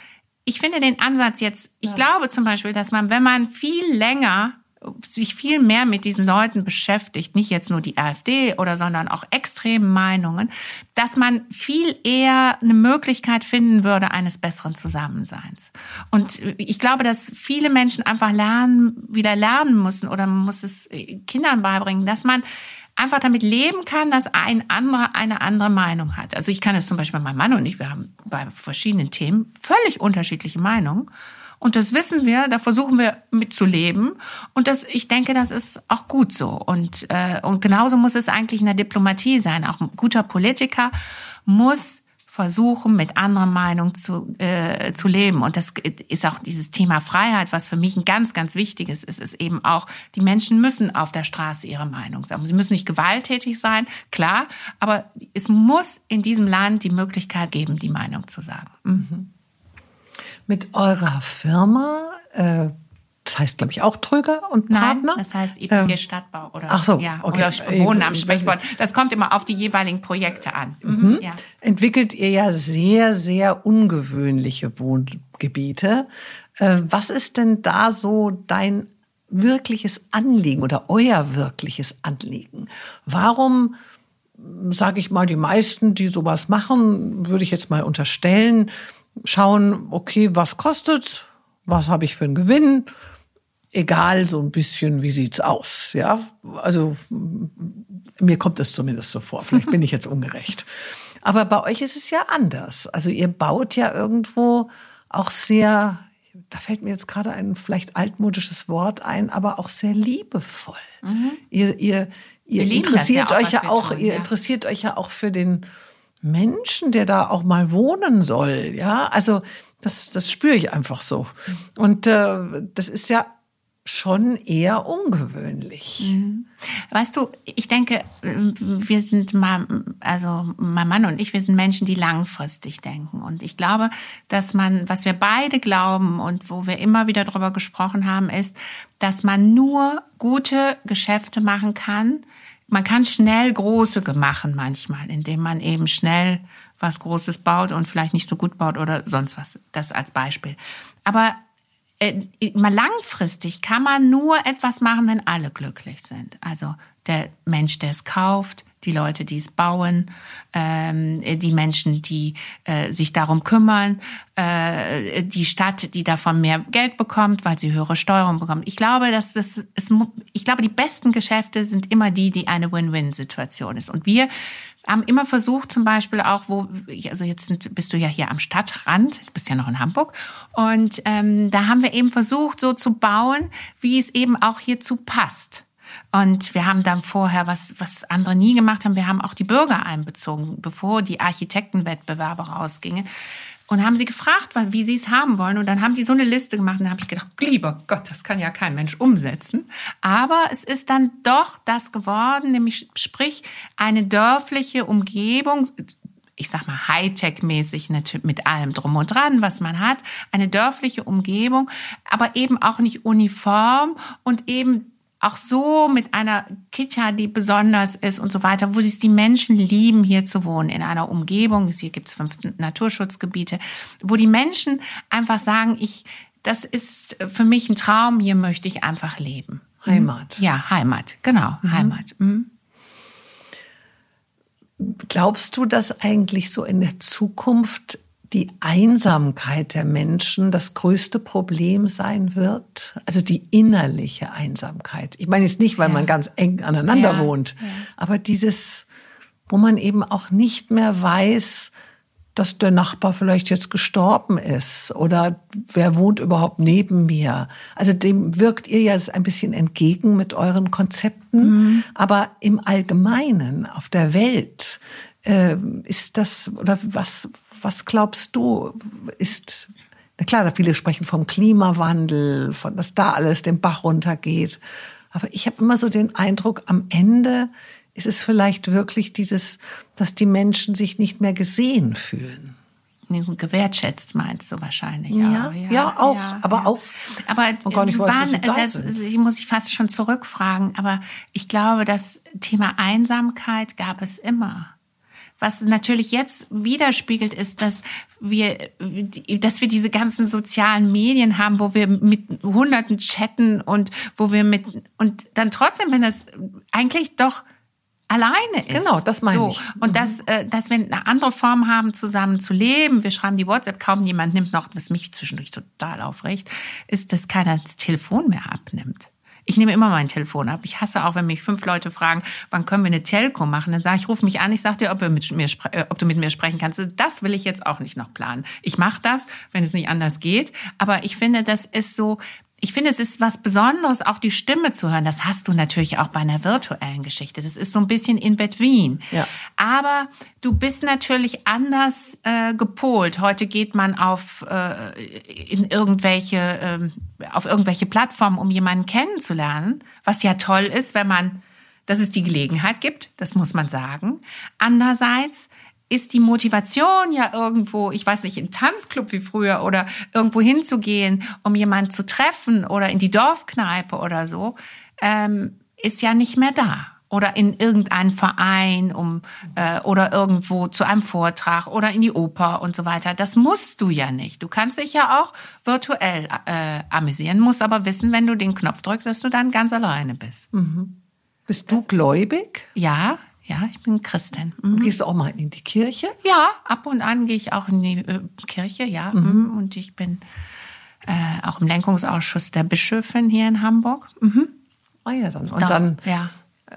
ich finde den Ansatz jetzt, ich ja. glaube zum Beispiel, dass man, wenn man viel länger sich viel mehr mit diesen Leuten beschäftigt, nicht jetzt nur die AfD oder sondern auch extreme Meinungen, dass man viel eher eine Möglichkeit finden würde eines besseren Zusammenseins. Und ich glaube, dass viele Menschen einfach lernen, wieder lernen müssen oder man muss es Kindern beibringen, dass man einfach damit leben kann, dass ein anderer eine andere Meinung hat. Also ich kann es zum Beispiel mein Mann und ich, wir haben bei verschiedenen Themen völlig unterschiedliche Meinungen. Und das wissen wir, da versuchen wir mitzuleben. Und das, ich denke, das ist auch gut so. Und, äh, und genauso muss es eigentlich in der Diplomatie sein. Auch ein guter Politiker muss versuchen, mit anderer Meinung zu, äh, zu leben. Und das ist auch dieses Thema Freiheit, was für mich ein ganz, ganz wichtiges ist, ist eben auch, die Menschen müssen auf der Straße ihre Meinung sagen. Sie müssen nicht gewalttätig sein, klar, aber es muss in diesem Land die Möglichkeit geben, die Meinung zu sagen. Mhm. Mit eurer Firma äh, das heißt, glaube ich, auch Tröger und Partner. Nein, das heißt IPG ähm, Stadtbau oder, ach so, ja, okay. oder Wohnen am Sprechwort. Das kommt immer auf die jeweiligen Projekte an. Mhm. mhm. Ja. Entwickelt ihr ja sehr, sehr ungewöhnliche Wohngebiete. Äh, was ist denn da so dein wirkliches Anliegen oder euer wirkliches Anliegen? Warum sage ich mal, die meisten, die sowas machen, würde ich jetzt mal unterstellen, schauen, okay, was kostet's? Was habe ich für einen Gewinn? egal so ein bisschen, wie sieht's aus, ja? Also mir kommt es zumindest so vor. Vielleicht bin ich jetzt ungerecht. Aber bei euch ist es ja anders. Also ihr baut ja irgendwo auch sehr, da fällt mir jetzt gerade ein vielleicht altmodisches Wort ein, aber auch sehr liebevoll. Mhm. Ihr, ihr, ihr interessiert ja euch ja auch, tun, ihr ja. interessiert euch ja auch für den Menschen, der da auch mal wohnen soll, ja? Also das, das spüre ich einfach so. Und äh, das ist ja schon eher ungewöhnlich. Mhm. Weißt du, ich denke, wir sind mal, also mein Mann und ich, wir sind Menschen, die langfristig denken. Und ich glaube, dass man, was wir beide glauben und wo wir immer wieder darüber gesprochen haben, ist, dass man nur gute Geschäfte machen kann. Man kann schnell große machen manchmal, indem man eben schnell was Großes baut und vielleicht nicht so gut baut oder sonst was. Das als Beispiel. Aber äh, langfristig kann man nur etwas machen, wenn alle glücklich sind. Also der Mensch, der es kauft, die Leute, die es bauen, ähm, die Menschen, die äh, sich darum kümmern, äh, die Stadt, die davon mehr Geld bekommt, weil sie höhere Steuerung bekommt. Ich glaube, dass das ist, ich glaube, die besten Geschäfte sind immer die, die eine Win-Win-Situation ist. Und wir haben immer versucht, zum Beispiel auch, wo, also jetzt bist du ja hier am Stadtrand, du bist ja noch in Hamburg, und ähm, da haben wir eben versucht, so zu bauen, wie es eben auch hierzu passt. Und wir haben dann vorher, was, was andere nie gemacht haben, wir haben auch die Bürger einbezogen, bevor die Architektenwettbewerbe rausgingen und haben sie gefragt, wie sie es haben wollen. Und dann haben die so eine Liste gemacht. Und dann habe ich gedacht, lieber Gott, das kann ja kein Mensch umsetzen. Aber es ist dann doch das geworden, nämlich sprich eine dörfliche Umgebung, ich sag mal Hightech-mäßig mit allem drum und dran, was man hat, eine dörfliche Umgebung, aber eben auch nicht uniform und eben auch so mit einer Kita, die besonders ist und so weiter, wo es die Menschen lieben, hier zu wohnen, in einer Umgebung, hier gibt es fünf Naturschutzgebiete, wo die Menschen einfach sagen, ich, das ist für mich ein Traum, hier möchte ich einfach leben. Heimat. Ja, Heimat, genau, mhm. Heimat. Mhm. Glaubst du, dass eigentlich so in der Zukunft die Einsamkeit der Menschen das größte Problem sein wird? Also die innerliche Einsamkeit. Ich meine jetzt nicht, weil ja. man ganz eng aneinander ja. wohnt, ja. aber dieses, wo man eben auch nicht mehr weiß, dass der Nachbar vielleicht jetzt gestorben ist oder wer wohnt überhaupt neben mir. Also dem wirkt ihr ja ein bisschen entgegen mit euren Konzepten, mhm. aber im Allgemeinen auf der Welt ist das oder was was glaubst du, ist na klar, viele sprechen vom Klimawandel, von dass da alles den Bach runtergeht. Aber ich habe immer so den Eindruck, am Ende ist es vielleicht wirklich dieses, dass die Menschen sich nicht mehr gesehen fühlen. Gewertschätzt meinst du wahrscheinlich. Ja, ja, ja auch, ja, aber ja. auch. Aber gar nicht weiß, wann, das, das muss ich fast schon zurückfragen. Aber ich glaube, das Thema Einsamkeit gab es immer. Was natürlich jetzt widerspiegelt ist, dass wir, dass wir diese ganzen sozialen Medien haben, wo wir mit Hunderten chatten und wo wir mit, und dann trotzdem, wenn das eigentlich doch alleine ist. Genau, das meine so. ich. Und mhm. dass, äh, dass wir eine andere Form haben, zusammen zu leben. Wir schreiben die WhatsApp, kaum jemand nimmt noch, was mich zwischendurch total aufregt, ist, dass keiner das Telefon mehr abnimmt. Ich nehme immer mein Telefon ab. Ich hasse auch, wenn mich fünf Leute fragen, wann können wir eine Telco machen? Dann sage ich, ruf mich an, ich sage dir, ob, mir, äh, ob du mit mir sprechen kannst. Das will ich jetzt auch nicht noch planen. Ich mache das, wenn es nicht anders geht. Aber ich finde, das ist so, ich finde, es ist was Besonderes, auch die Stimme zu hören. Das hast du natürlich auch bei einer virtuellen Geschichte. Das ist so ein bisschen in between. Ja. Aber du bist natürlich anders äh, gepolt. Heute geht man auf äh, in irgendwelche äh, auf irgendwelche Plattformen, um jemanden kennenzulernen, was ja toll ist, wenn man dass es die Gelegenheit gibt. Das muss man sagen. Andererseits ist die Motivation ja irgendwo, ich weiß nicht, in Tanzclub wie früher oder irgendwo hinzugehen, um jemanden zu treffen oder in die Dorfkneipe oder so, ähm, ist ja nicht mehr da. Oder in irgendeinen Verein um äh, oder irgendwo zu einem Vortrag oder in die Oper und so weiter. Das musst du ja nicht. Du kannst dich ja auch virtuell äh, amüsieren, musst aber wissen, wenn du den Knopf drückst, dass du dann ganz alleine bist. Mhm. Bist du das, gläubig? Ja, ja, ich bin Christin. Mhm. Gehst du auch mal in die Kirche? Ja, ab und an gehe ich auch in die äh, Kirche, ja. Mhm. mhm. Und ich bin äh, auch im Lenkungsausschuss der Bischöfin hier in Hamburg. Mhm. Ah ja, dann. Und da, dann ja. Äh,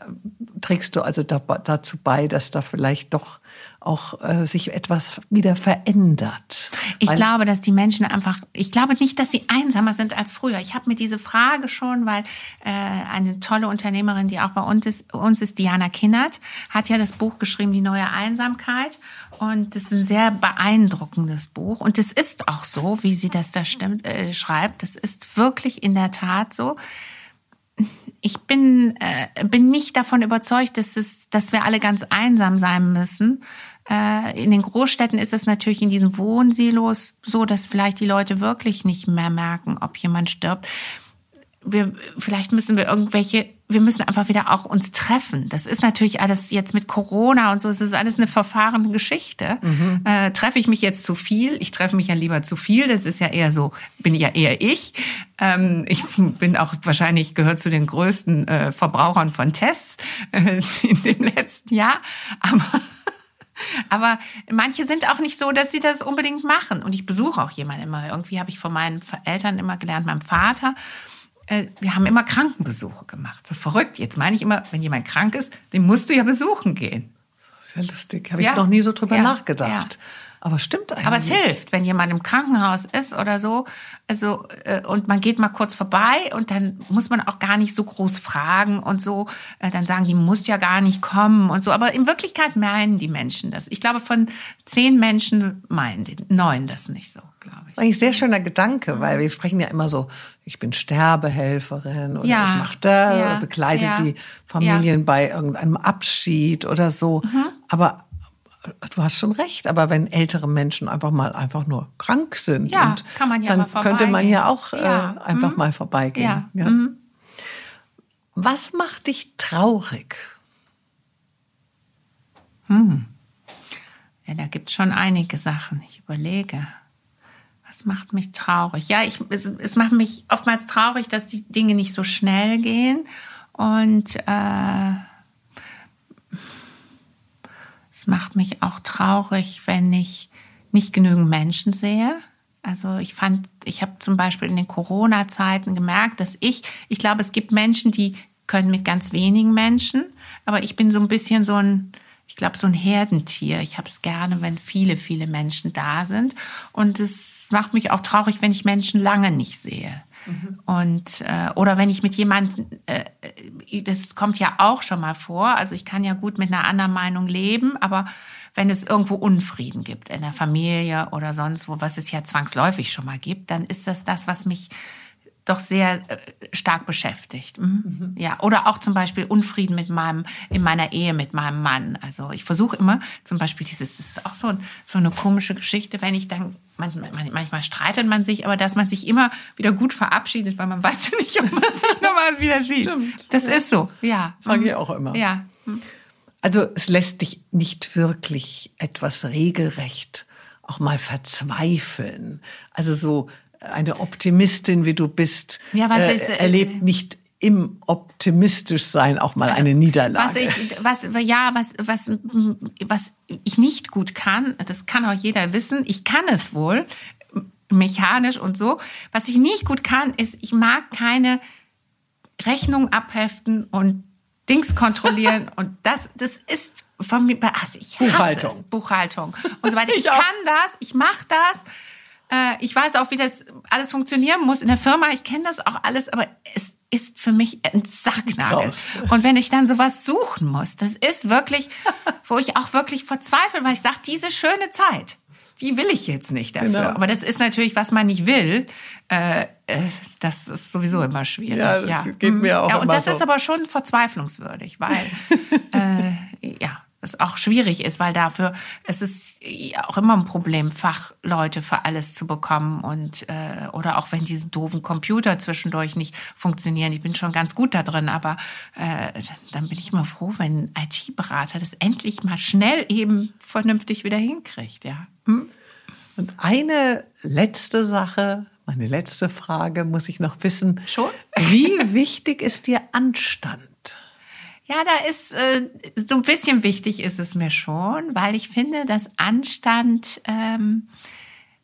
trägst du also da, dazu bei, dass da vielleicht doch auch äh, sich etwas wieder verändert. Ich weil glaube, dass die Menschen einfach, ich glaube nicht, dass sie einsamer sind als früher. Ich habe mir diese Frage schon, weil äh, eine tolle Unternehmerin, die auch bei uns ist, uns ist Diana Kinnert, hat ja das Buch geschrieben, Die neue Einsamkeit. Und das ist ein sehr beeindruckendes Buch. Und es ist auch so, wie sie das da stimmt, äh, schreibt. Das ist wirklich in der Tat so ich bin, äh, bin nicht davon überzeugt, dass, es, dass wir alle ganz einsam sein müssen. Äh, in den Großstädten ist es natürlich in diesen Wohnsilos so, dass vielleicht die Leute wirklich nicht mehr merken, ob jemand stirbt. Wir, vielleicht müssen wir irgendwelche wir müssen einfach wieder auch uns treffen. Das ist natürlich alles jetzt mit Corona und so, es ist alles eine verfahrene Geschichte. Mhm. Äh, treffe ich mich jetzt zu viel? Ich treffe mich ja lieber zu viel. Das ist ja eher so, bin ja eher ich. Ähm, ich bin auch wahrscheinlich gehört zu den größten äh, Verbrauchern von Tests äh, in dem letzten Jahr. Aber aber manche sind auch nicht so, dass sie das unbedingt machen. Und ich besuche auch jemanden immer. Irgendwie habe ich von meinen Eltern immer gelernt, meinem Vater äh, wir haben immer Krankenbesuche gemacht. So verrückt. Jetzt meine ich immer, wenn jemand krank ist, den musst du ja besuchen gehen. Sehr lustig. Habe ich ja. noch nie so drüber ja. nachgedacht. Ja. Aber stimmt eigentlich. Aber es hilft, wenn jemand im Krankenhaus ist oder so, also äh, und man geht mal kurz vorbei und dann muss man auch gar nicht so groß fragen und so. Äh, dann sagen die muss ja gar nicht kommen und so. Aber in Wirklichkeit meinen die Menschen das. Ich glaube, von zehn Menschen meinen die neun das nicht so, glaube ich. Eigentlich sehr schöner Gedanke, weil wir sprechen ja immer so, ich bin Sterbehelferin oder ja, ich mache da, ja, begleite ja, die Familien bei irgendeinem Abschied oder so. Mhm. Aber du hast schon recht, aber wenn ältere Menschen einfach mal einfach nur krank sind, ja, ja dann könnte man ja auch äh, ja. einfach mhm. mal vorbeigehen. Mhm. Was macht dich traurig? Hm. Ja, da gibt es schon einige Sachen. Ich überlege. Was macht mich traurig? Ja, ich, es, es macht mich oftmals traurig, dass die Dinge nicht so schnell gehen. Und äh, macht mich auch traurig, wenn ich nicht genügend Menschen sehe. Also ich fand, ich habe zum Beispiel in den Corona-Zeiten gemerkt, dass ich, ich glaube, es gibt Menschen, die können mit ganz wenigen Menschen, aber ich bin so ein bisschen so ein, ich glaube, so ein Herdentier. Ich habe es gerne, wenn viele, viele Menschen da sind. Und es macht mich auch traurig, wenn ich Menschen lange nicht sehe. Mhm. Und äh, oder wenn ich mit jemandem, äh, das kommt ja auch schon mal vor. Also ich kann ja gut mit einer anderen Meinung leben, aber wenn es irgendwo Unfrieden gibt in der Familie oder sonst wo, was es ja zwangsläufig schon mal gibt, dann ist das das, was mich doch sehr äh, stark beschäftigt. Mhm. Mhm. Ja, oder auch zum Beispiel Unfrieden mit meinem in meiner Ehe mit meinem Mann. Also ich versuche immer zum Beispiel dieses, das ist auch so, so eine komische Geschichte, wenn ich dann manchmal, manchmal streitet man sich, aber dass man sich immer wieder gut verabschiedet, weil man weiß ja nicht, ob man sich nochmal wieder sieht. Stimmt. Das ja. ist so, ja. Sage ich auch immer. Ja. Also es lässt dich nicht wirklich etwas regelrecht auch mal verzweifeln. Also so eine Optimistin, wie du bist, ja, äh, ist, äh, erlebt nicht im optimistisch sein auch mal also, eine Niederlage. Was ich, was, ja, was, was, was ich nicht gut kann, das kann auch jeder wissen. Ich kann es wohl, mechanisch und so. Was ich nicht gut kann, ist, ich mag keine Rechnung abheften und Dings kontrollieren und das, das ist von mir, also ich hasse Buchhaltung. Es, Buchhaltung und so weiter. Ich, ich kann das, ich mache das äh, ich weiß auch, wie das alles funktionieren muss in der Firma. Ich kenne das auch alles, aber es ist für mich ein Sacknagel. Raus. Und wenn ich dann sowas suchen muss, das ist wirklich, wo ich auch wirklich verzweifle, weil ich sage, diese schöne Zeit, die will ich jetzt nicht dafür. Genau. Aber das ist natürlich, was man nicht will. Äh, äh, das ist sowieso immer schwierig. Ja, das ja. geht mir auch ja, Und das so. ist aber schon verzweiflungswürdig, weil äh, ja, es auch schwierig ist, weil dafür es ist auch immer ein Problem, Fachleute für alles zu bekommen und äh, oder auch wenn diese doofen Computer zwischendurch nicht funktionieren. Ich bin schon ganz gut da drin, aber äh, dann bin ich immer froh, wenn ein IT-Berater das endlich mal schnell eben vernünftig wieder hinkriegt. Ja. Hm? Und eine letzte Sache, meine letzte Frage muss ich noch wissen. Schon? Wie wichtig ist dir Anstand? Ja, da ist äh, so ein bisschen wichtig ist es mir schon, weil ich finde, dass Anstand ähm,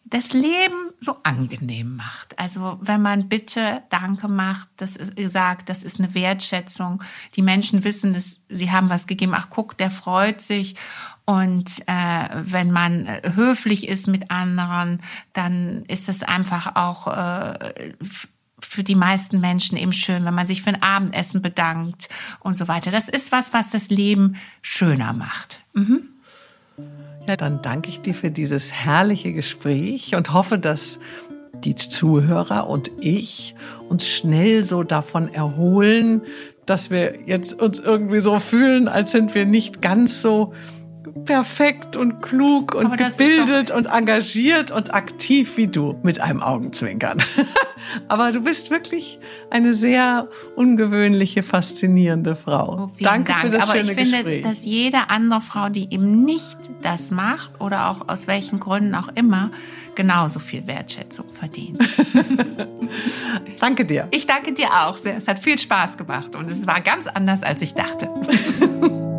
das Leben so angenehm macht. Also wenn man Bitte, Danke macht, das ist gesagt, das ist eine Wertschätzung. Die Menschen wissen, dass sie haben was gegeben. Ach, guck, der freut sich. Und äh, wenn man höflich ist mit anderen, dann ist das einfach auch äh, für die meisten Menschen eben schön, wenn man sich für ein Abendessen bedankt und so weiter. Das ist was, was das Leben schöner macht. Mhm. Ja, dann danke ich dir für dieses herrliche Gespräch und hoffe, dass die Zuhörer und ich uns schnell so davon erholen, dass wir jetzt uns irgendwie so fühlen, als sind wir nicht ganz so perfekt und klug und gebildet und engagiert und aktiv wie du mit einem Augenzwinkern. Aber du bist wirklich eine sehr ungewöhnliche, faszinierende Frau. Oh, Danke Dank. für das Aber schöne Gespräch. ich finde, Gespräch. dass jede andere Frau, die eben nicht das macht oder auch aus welchen Gründen auch immer, genauso viel Wertschätzung verdient. danke dir. Ich danke dir auch sehr. Es hat viel Spaß gemacht und es war ganz anders, als ich dachte.